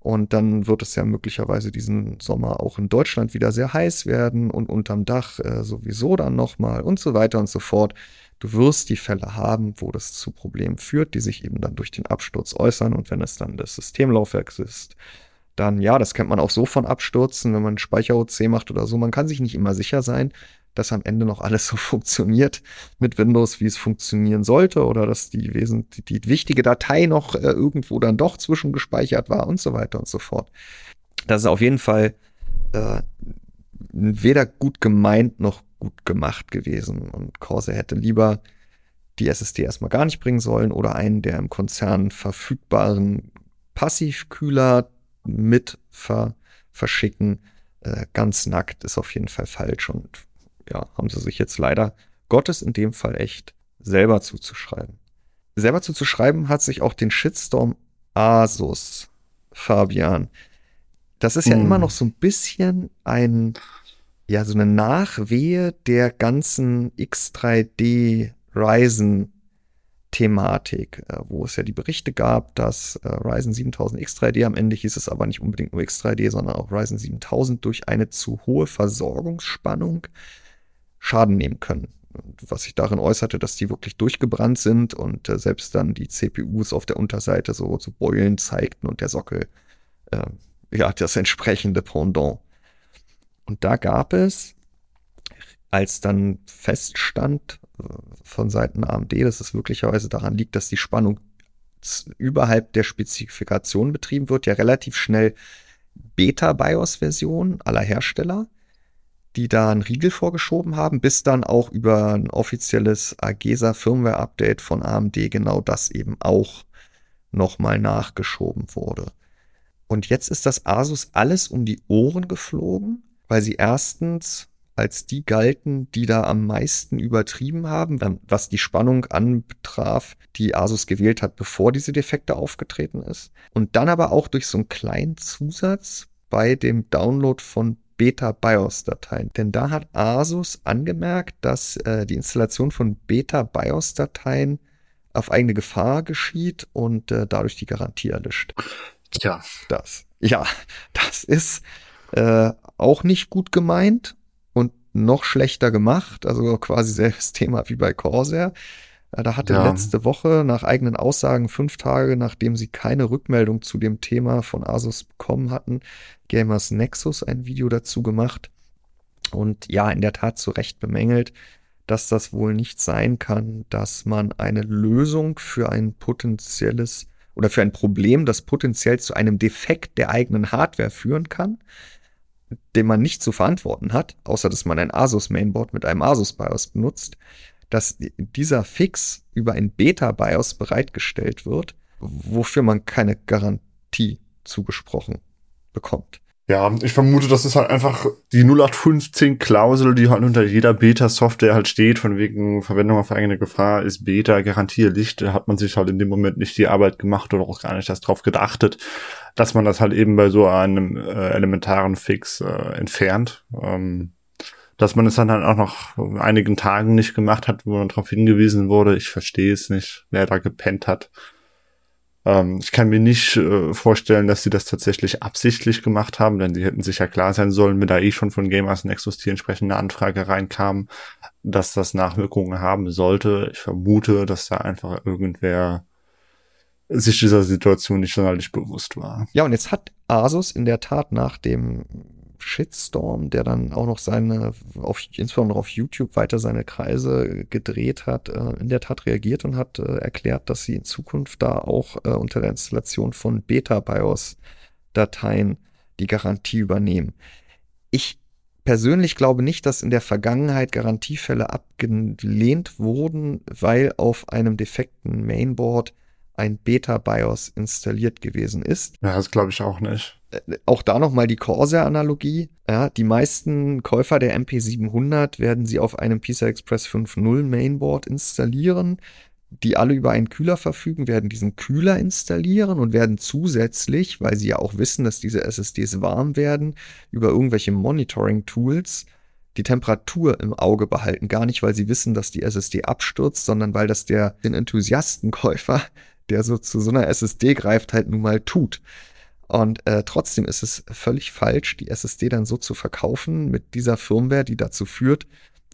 Und dann wird es ja möglicherweise diesen Sommer auch in Deutschland wieder sehr heiß werden und unterm Dach äh, sowieso dann nochmal und so weiter und so fort. Du wirst die Fälle haben, wo das zu Problemen führt, die sich eben dann durch den Absturz äußern. Und wenn es dann das Systemlaufwerk ist, dann ja, das kennt man auch so von Abstürzen, wenn man Speicher-OC macht oder so. Man kann sich nicht immer sicher sein, dass am Ende noch alles <laughs> so funktioniert mit Windows, wie es funktionieren sollte oder dass die, wesentlich, die wichtige Datei noch äh, irgendwo dann doch zwischengespeichert war und so weiter und so fort. Das ist auf jeden Fall äh, weder gut gemeint noch gut gemacht gewesen. Und Corsair hätte lieber die SSD erstmal gar nicht bringen sollen oder einen der im Konzern verfügbaren Passivkühler mit ver verschicken. Äh, ganz nackt ist auf jeden Fall falsch und ja, haben sie sich jetzt leider Gottes in dem Fall echt selber zuzuschreiben. Selber zuzuschreiben hat sich auch den Shitstorm Asus, Fabian. Das ist ja hm. immer noch so ein bisschen ein ja so eine Nachwehe der ganzen X3D Ryzen Thematik, äh, wo es ja die Berichte gab, dass äh, Ryzen 7000 X3D am Ende hieß es aber nicht unbedingt nur X3D, sondern auch Ryzen 7000 durch eine zu hohe Versorgungsspannung Schaden nehmen können. Was sich darin äußerte, dass die wirklich durchgebrannt sind und äh, selbst dann die CPUs auf der Unterseite so, so Beulen zeigten und der Sockel äh, ja das entsprechende Pendant. Und da gab es, als dann feststand äh, von Seiten AMD, dass es möglicherweise daran liegt, dass die Spannung überhalb der Spezifikation betrieben wird, ja relativ schnell Beta-BIOS-Versionen aller Hersteller, die da einen Riegel vorgeschoben haben, bis dann auch über ein offizielles AGESA Firmware-Update von AMD genau das eben auch nochmal nachgeschoben wurde. Und jetzt ist das Asus alles um die Ohren geflogen weil sie erstens als die galten, die da am meisten übertrieben haben, was die Spannung anbetraf, die Asus gewählt hat, bevor diese Defekte aufgetreten ist. Und dann aber auch durch so einen kleinen Zusatz bei dem Download von Beta-BIOS-Dateien. Denn da hat Asus angemerkt, dass äh, die Installation von Beta-BIOS-Dateien auf eigene Gefahr geschieht und äh, dadurch die Garantie erlischt. Tja. Das. Ja, das ist äh, auch nicht gut gemeint und noch schlechter gemacht. Also quasi selbes <laughs> Thema wie bei Corsair. Äh, da hatte ja. letzte Woche nach eigenen Aussagen fünf Tage, nachdem sie keine Rückmeldung zu dem Thema von Asus bekommen hatten, Gamers Nexus ein Video dazu gemacht. Und ja, in der Tat zu Recht bemängelt, dass das wohl nicht sein kann, dass man eine Lösung für ein potenzielles oder für ein Problem, das potenziell zu einem Defekt der eigenen Hardware führen kann, den man nicht zu verantworten hat, außer dass man ein Asus Mainboard mit einem Asus BIOS benutzt, dass dieser Fix über ein Beta BIOS bereitgestellt wird, wofür man keine Garantie zugesprochen bekommt. Ja, ich vermute, das ist halt einfach die 0815-Klausel, die halt unter jeder Beta-Software halt steht, von wegen Verwendung auf eigene Gefahr ist Beta, Garantielicht. Da hat man sich halt in dem Moment nicht die Arbeit gemacht oder auch gar nicht erst drauf gedachtet, dass man das halt eben bei so einem äh, elementaren Fix äh, entfernt. Ähm, dass man es dann halt auch noch einigen Tagen nicht gemacht hat, wo man darauf hingewiesen wurde, ich verstehe es nicht, wer da gepennt hat. Ähm, ich kann mir nicht äh, vorstellen, dass sie das tatsächlich absichtlich gemacht haben, denn sie hätten sich ja klar sein sollen, wenn da eh schon von Gamers Nexus die entsprechende Anfrage reinkam, dass das Nachwirkungen haben sollte. Ich vermute, dass da einfach irgendwer sich dieser Situation nicht sonderlich bewusst war. Ja, und jetzt hat Asus in der Tat nach dem Shitstorm, der dann auch noch seine, auf, insbesondere auf YouTube weiter seine Kreise gedreht hat, äh, in der Tat reagiert und hat äh, erklärt, dass sie in Zukunft da auch äh, unter der Installation von Beta-BIOS-Dateien die Garantie übernehmen. Ich persönlich glaube nicht, dass in der Vergangenheit Garantiefälle abgelehnt wurden, weil auf einem defekten Mainboard ein Beta-BIOS installiert gewesen ist. Ja, das glaube ich auch nicht. Äh, auch da nochmal die Corsair-Analogie. Ja, die meisten Käufer der MP700 werden sie auf einem PCI Express 5.0 Mainboard installieren. die alle über einen Kühler verfügen, werden diesen Kühler installieren und werden zusätzlich, weil sie ja auch wissen, dass diese SSDs warm werden, über irgendwelche Monitoring-Tools die Temperatur im Auge behalten. Gar nicht, weil sie wissen, dass die SSD abstürzt, sondern weil das der den Enthusiastenkäufer, der so zu so einer SSD greift, halt nun mal tut. Und äh, trotzdem ist es völlig falsch, die SSD dann so zu verkaufen mit dieser Firmware, die dazu führt,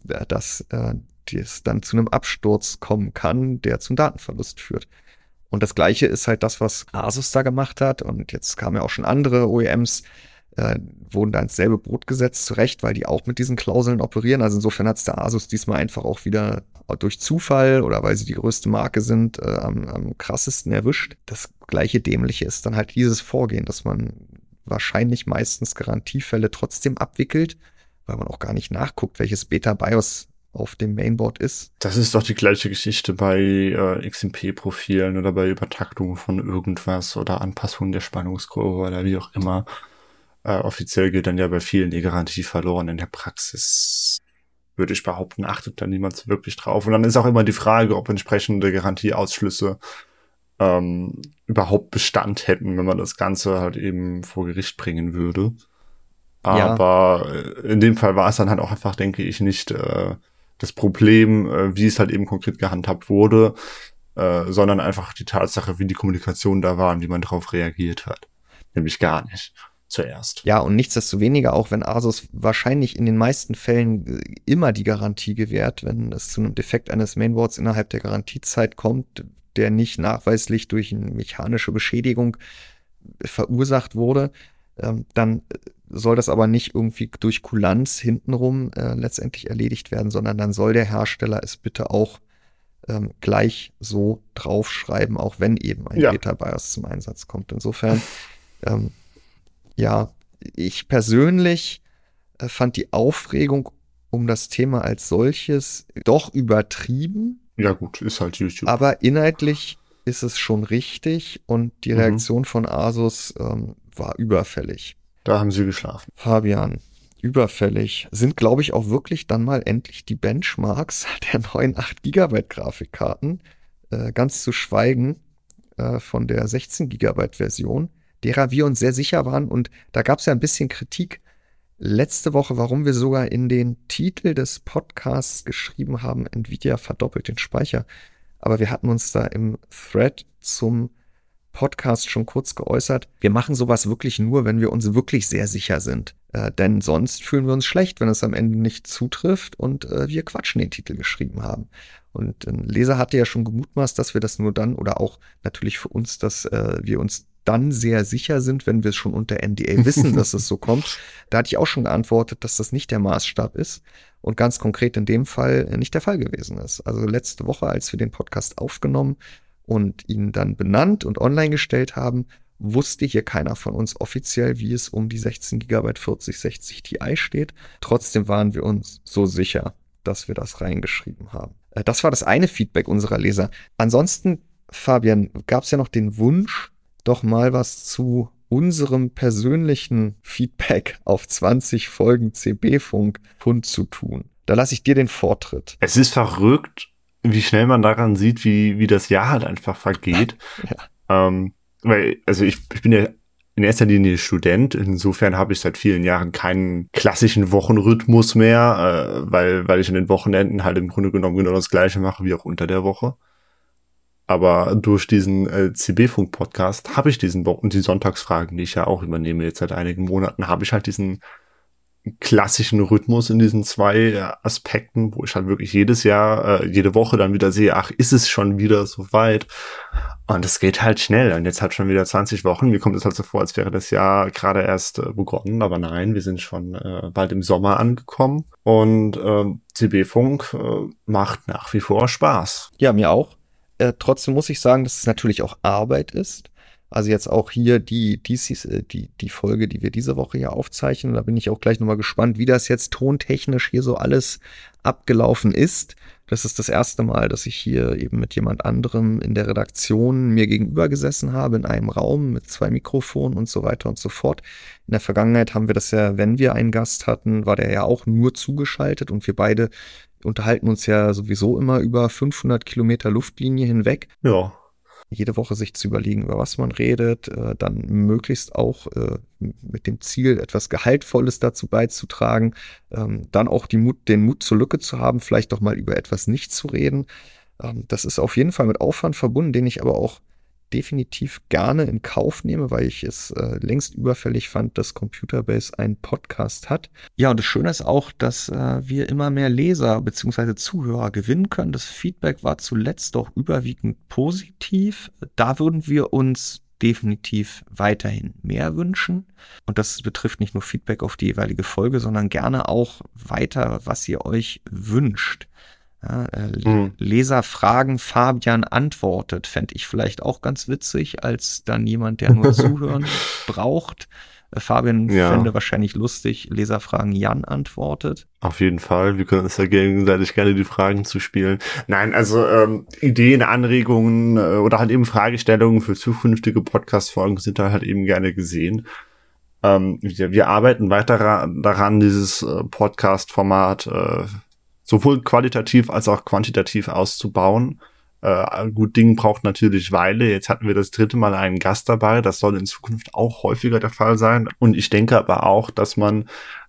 äh, dass äh, es dann zu einem Absturz kommen kann, der zum Datenverlust führt. Und das gleiche ist halt das, was Asus da gemacht hat. Und jetzt kamen ja auch schon andere OEMs, äh, wurden da ins selbe Brot gesetzt, zurecht, weil die auch mit diesen Klauseln operieren. Also insofern hat es der Asus diesmal einfach auch wieder durch Zufall oder weil sie die größte Marke sind, äh, am, am krassesten erwischt. Das gleiche Dämliche ist dann halt dieses Vorgehen, dass man wahrscheinlich meistens Garantiefälle trotzdem abwickelt, weil man auch gar nicht nachguckt, welches Beta-BIOS auf dem Mainboard ist. Das ist doch die gleiche Geschichte bei äh, XMP-Profilen oder bei Übertaktung von irgendwas oder Anpassung der Spannungskurve oder wie auch immer. Äh, offiziell gilt dann ja bei vielen die Garantie verloren. In der Praxis würde ich behaupten, achtet da niemand wirklich drauf. Und dann ist auch immer die Frage, ob entsprechende Garantieausschlüsse ähm, überhaupt Bestand hätten, wenn man das Ganze halt eben vor Gericht bringen würde. Aber ja. in dem Fall war es dann halt auch einfach, denke ich, nicht äh, das Problem, äh, wie es halt eben konkret gehandhabt wurde, äh, sondern einfach die Tatsache, wie die Kommunikation da war und wie man darauf reagiert hat. Nämlich gar nicht zuerst. Ja, und nichtsdestoweniger, auch wenn Asus wahrscheinlich in den meisten Fällen äh, immer die Garantie gewährt, wenn es zu einem Defekt eines Mainboards innerhalb der Garantiezeit kommt, der nicht nachweislich durch eine mechanische Beschädigung verursacht wurde, ähm, dann äh, soll das aber nicht irgendwie durch Kulanz hintenrum äh, letztendlich erledigt werden, sondern dann soll der Hersteller es bitte auch ähm, gleich so draufschreiben, auch wenn eben ein ja. Beta-BIOS zum Einsatz kommt. Insofern, ähm, ja, ich persönlich äh, fand die Aufregung um das Thema als solches doch übertrieben. Ja, gut, ist halt YouTube. Aber inhaltlich ist es schon richtig und die mhm. Reaktion mhm. von Asus ähm, war überfällig. Da haben sie geschlafen. Fabian, überfällig. Sind, glaube ich, auch wirklich dann mal endlich die Benchmarks <laughs> der neuen 8 GB Grafikkarten. Äh, ganz zu schweigen äh, von der 16 GB Version, derer wir uns sehr sicher waren. Und da gab es ja ein bisschen Kritik letzte Woche, warum wir sogar in den Titel des Podcasts geschrieben haben, Nvidia verdoppelt den Speicher. Aber wir hatten uns da im Thread zum Podcast schon kurz geäußert. Wir machen sowas wirklich nur, wenn wir uns wirklich sehr sicher sind. Äh, denn sonst fühlen wir uns schlecht, wenn es am Ende nicht zutrifft und äh, wir Quatschen den Titel geschrieben haben. Und ein Leser hatte ja schon gemutmaßt, dass wir das nur dann oder auch natürlich für uns, dass äh, wir uns dann sehr sicher sind, wenn wir es schon unter NDA <laughs> wissen, dass es so kommt. Da hatte ich auch schon geantwortet, dass das nicht der Maßstab ist und ganz konkret in dem Fall nicht der Fall gewesen ist. Also letzte Woche, als wir den Podcast aufgenommen und ihn dann benannt und online gestellt haben, wusste hier keiner von uns offiziell, wie es um die 16 GB 4060 Ti steht. Trotzdem waren wir uns so sicher, dass wir das reingeschrieben haben. Äh, das war das eine Feedback unserer Leser. Ansonsten, Fabian, gab es ja noch den Wunsch, doch mal was zu unserem persönlichen Feedback auf 20 Folgen CB-Funk kundzutun. Da lasse ich dir den Vortritt. Es ist verrückt, wie schnell man daran sieht, wie, wie das Jahr halt einfach vergeht. <laughs> ja. ähm, weil, also ich, ich bin ja in erster Linie Student, insofern habe ich seit vielen Jahren keinen klassischen Wochenrhythmus mehr, äh, weil, weil ich an den Wochenenden halt im Grunde genommen genau das gleiche mache wie auch unter der Woche. Aber durch diesen äh, CB-Funk-Podcast habe ich diesen und die Sonntagsfragen, die ich ja auch übernehme jetzt seit einigen Monaten, habe ich halt diesen klassischen Rhythmus in diesen zwei äh, Aspekten, wo ich halt wirklich jedes Jahr, äh, jede Woche dann wieder sehe, ach, ist es schon wieder so weit? Und es geht halt schnell. Und jetzt hat schon wieder 20 Wochen. Mir kommt es halt so vor, als wäre das Jahr gerade erst äh, begonnen. Aber nein, wir sind schon äh, bald im Sommer angekommen. Und äh, CB-Funk äh, macht nach wie vor Spaß. Ja, mir auch. Äh, trotzdem muss ich sagen, dass es natürlich auch Arbeit ist. Also jetzt auch hier die, die, äh, die, die Folge, die wir diese Woche hier aufzeichnen. Da bin ich auch gleich nochmal gespannt, wie das jetzt tontechnisch hier so alles abgelaufen ist. Das ist das erste Mal, dass ich hier eben mit jemand anderem in der Redaktion mir gegenüber gesessen habe, in einem Raum mit zwei Mikrofonen und so weiter und so fort. In der Vergangenheit haben wir das ja, wenn wir einen Gast hatten, war der ja auch nur zugeschaltet und wir beide unterhalten uns ja sowieso immer über 500 Kilometer Luftlinie hinweg. Ja jede Woche sich zu überlegen, über was man redet, äh, dann möglichst auch äh, mit dem Ziel, etwas Gehaltvolles dazu beizutragen, ähm, dann auch Mut, den Mut zur Lücke zu haben, vielleicht doch mal über etwas nicht zu reden. Ähm, das ist auf jeden Fall mit Aufwand verbunden, den ich aber auch definitiv gerne in Kauf nehme, weil ich es äh, längst überfällig fand, dass Computerbase einen Podcast hat. Ja, und das Schöne ist auch, dass äh, wir immer mehr Leser bzw. Zuhörer gewinnen können. Das Feedback war zuletzt doch überwiegend positiv. Da würden wir uns definitiv weiterhin mehr wünschen. Und das betrifft nicht nur Feedback auf die jeweilige Folge, sondern gerne auch weiter, was ihr euch wünscht. Ja, äh, mhm. Leser fragen, Fabian antwortet, fände ich vielleicht auch ganz witzig, als dann jemand, der nur <laughs> zuhören braucht. Äh, Fabian ja. fände wahrscheinlich lustig, Leser fragen, Jan antwortet. Auf jeden Fall, wir können uns ja gegenseitig gerne die Fragen zu spielen. Nein, also ähm, Ideen, Anregungen äh, oder halt eben Fragestellungen für zukünftige Podcast-Folgen sind da halt eben gerne gesehen. Ähm, wir, wir, arbeiten weiter daran, dieses äh, Podcast-Format äh, sowohl qualitativ als auch quantitativ auszubauen. Äh, gut, Ding braucht natürlich Weile. Jetzt hatten wir das dritte Mal einen Gast dabei. Das soll in Zukunft auch häufiger der Fall sein. Und ich denke aber auch, dass man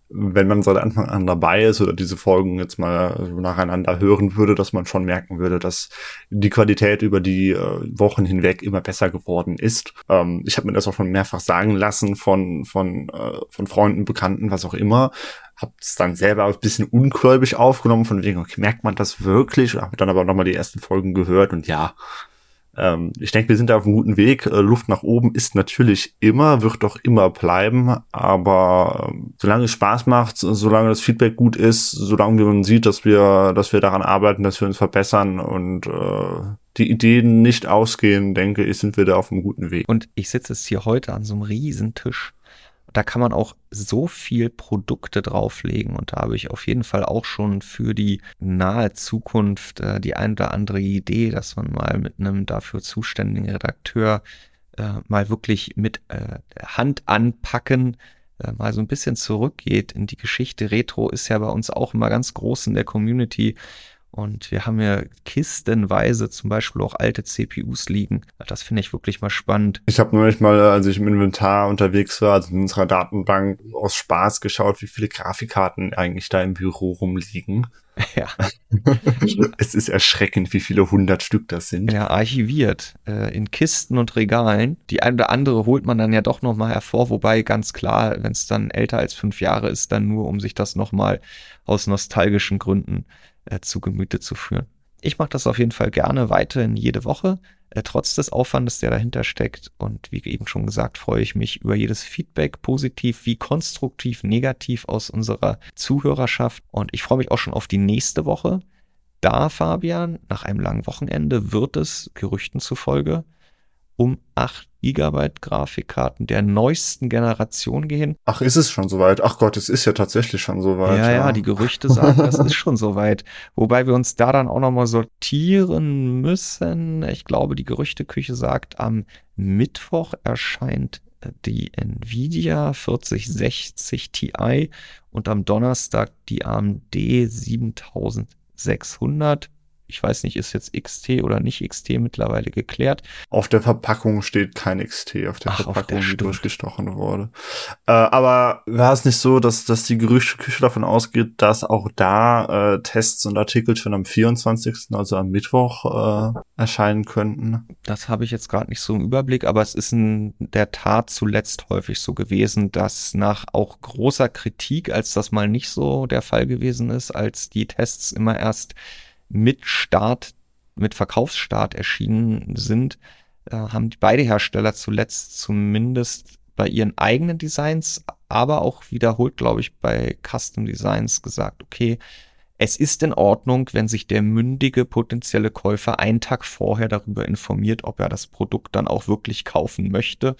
wenn man seit Anfang an dabei ist oder diese Folgen jetzt mal nacheinander hören würde, dass man schon merken würde, dass die Qualität über die äh, Wochen hinweg immer besser geworden ist. Ähm, ich habe mir das auch schon mehrfach sagen lassen von von äh, von Freunden, Bekannten, was auch immer. Hab es dann selber ein bisschen ungläubig aufgenommen, von wegen, okay, merkt man das wirklich? Habe dann aber nochmal die ersten Folgen gehört und ja, ähm, ich denke, wir sind da auf einem guten Weg. Äh, Luft nach oben ist natürlich immer, wird doch immer bleiben, aber äh, solange es Spaß macht, solange das Feedback gut ist, solange man sieht, dass wir, dass wir daran arbeiten, dass wir uns verbessern und äh, die Ideen nicht ausgehen, denke ich, sind wir da auf einem guten Weg. Und ich sitze jetzt hier heute an so einem riesen Tisch da kann man auch so viel Produkte drauflegen und da habe ich auf jeden Fall auch schon für die nahe Zukunft äh, die ein oder andere Idee, dass man mal mit einem dafür zuständigen Redakteur äh, mal wirklich mit äh, Hand anpacken, äh, mal so ein bisschen zurückgeht in die Geschichte. Retro ist ja bei uns auch immer ganz groß in der Community und wir haben ja kistenweise zum Beispiel auch alte CPUs liegen. Das finde ich wirklich mal spannend. Ich habe neulich mal, als ich im Inventar unterwegs war, also in unserer Datenbank, aus Spaß geschaut, wie viele Grafikkarten eigentlich da im Büro rumliegen. <laughs> Ja. <laughs> es ist erschreckend, wie viele hundert Stück das sind. Ja, archiviert äh, in Kisten und Regalen. Die eine oder andere holt man dann ja doch nochmal hervor, wobei ganz klar, wenn es dann älter als fünf Jahre ist, dann nur, um sich das nochmal aus nostalgischen Gründen äh, zu Gemüte zu führen. Ich mache das auf jeden Fall gerne weiterhin jede Woche, äh, trotz des Aufwandes, der dahinter steckt. Und wie eben schon gesagt, freue ich mich über jedes Feedback, positiv wie konstruktiv, negativ aus unserer Zuhörerschaft. Und ich freue mich auch schon auf die nächste Woche. Da, Fabian, nach einem langen Wochenende wird es, Gerüchten zufolge, um 8 Gigabyte Grafikkarten der neuesten Generation gehen. Ach, ist es schon soweit? Ach Gott, es ist ja tatsächlich schon soweit. Ja, ja, ja, die Gerüchte sagen, das ist schon soweit. Wobei wir uns da dann auch nochmal sortieren müssen. Ich glaube, die Gerüchteküche sagt, am Mittwoch erscheint die Nvidia 4060 Ti und am Donnerstag die AMD 7600 ich weiß nicht, ist jetzt XT oder nicht XT mittlerweile geklärt. Auf der Verpackung steht kein XT, auf der Ach, Verpackung, auf der die durchgestochen wurde. Äh, aber war es nicht so, dass, dass die Gerüchteküche davon ausgeht, dass auch da äh, Tests und Artikel schon am 24., also am Mittwoch, äh, erscheinen könnten? Das habe ich jetzt gerade nicht so im Überblick, aber es ist in der Tat zuletzt häufig so gewesen, dass nach auch großer Kritik, als das mal nicht so der Fall gewesen ist, als die Tests immer erst mit Start, mit Verkaufsstart erschienen sind, äh, haben die beide Hersteller zuletzt zumindest bei ihren eigenen Designs, aber auch wiederholt, glaube ich, bei Custom Designs gesagt, okay, es ist in Ordnung, wenn sich der mündige potenzielle Käufer einen Tag vorher darüber informiert, ob er das Produkt dann auch wirklich kaufen möchte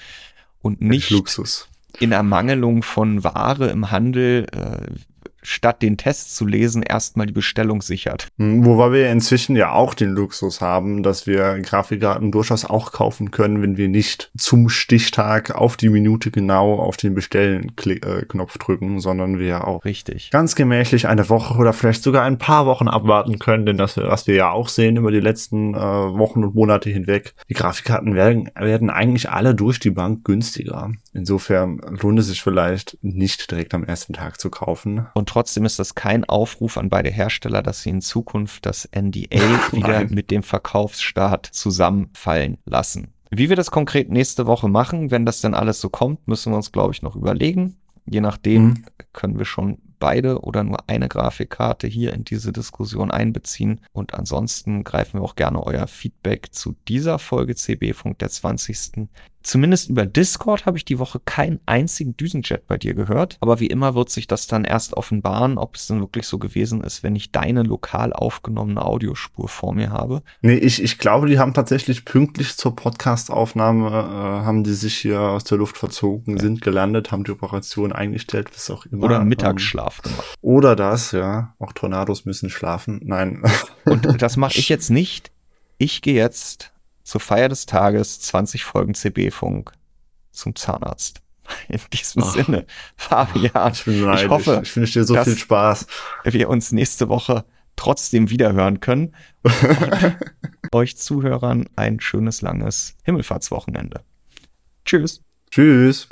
und nicht Luxus. in Ermangelung von Ware im Handel äh, statt den Test zu lesen, erstmal die Bestellung sichert. Hm, wobei wir inzwischen ja auch den Luxus haben, dass wir Grafikkarten durchaus auch kaufen können, wenn wir nicht zum Stichtag auf die Minute genau auf den Bestellen-Knopf äh, drücken, sondern wir auch richtig ganz gemächlich eine Woche oder vielleicht sogar ein paar Wochen abwarten können, denn das, was wir ja auch sehen über die letzten äh, Wochen und Monate hinweg, die Grafikkarten werden, werden eigentlich alle durch die Bank günstiger. Insofern lohnt es sich vielleicht nicht direkt am ersten Tag zu kaufen. Und trotzdem ist das kein Aufruf an beide Hersteller, dass sie in Zukunft das NDA <laughs> wieder mit dem Verkaufsstart zusammenfallen lassen. Wie wir das konkret nächste Woche machen, wenn das denn alles so kommt, müssen wir uns, glaube ich, noch überlegen. Je nachdem mhm. können wir schon beide oder nur eine Grafikkarte hier in diese Diskussion einbeziehen. Und ansonsten greifen wir auch gerne euer Feedback zu dieser Folge CB Funk der 20. Zumindest über Discord habe ich die Woche keinen einzigen Düsenjet bei dir gehört. Aber wie immer wird sich das dann erst offenbaren, ob es denn wirklich so gewesen ist, wenn ich deine lokal aufgenommene Audiospur vor mir habe. Nee, ich, ich glaube, die haben tatsächlich pünktlich zur Podcastaufnahme, äh, haben die sich hier aus der Luft verzogen, ja. sind gelandet, haben die Operation eingestellt, was auch immer. Oder Mittagsschlaf ähm, gemacht. Oder das, ja. Auch Tornados müssen schlafen. Nein. Und <laughs> das mache ich jetzt nicht. Ich gehe jetzt zur Feier des Tages 20 Folgen CB-Funk zum Zahnarzt. <laughs> In diesem Ach. Sinne, Fabian, ich, bin ich hoffe, ich wünsche dir so viel Spaß. Wir uns nächste Woche trotzdem wiederhören können. <laughs> euch Zuhörern ein schönes, langes Himmelfahrtswochenende. Tschüss. Tschüss.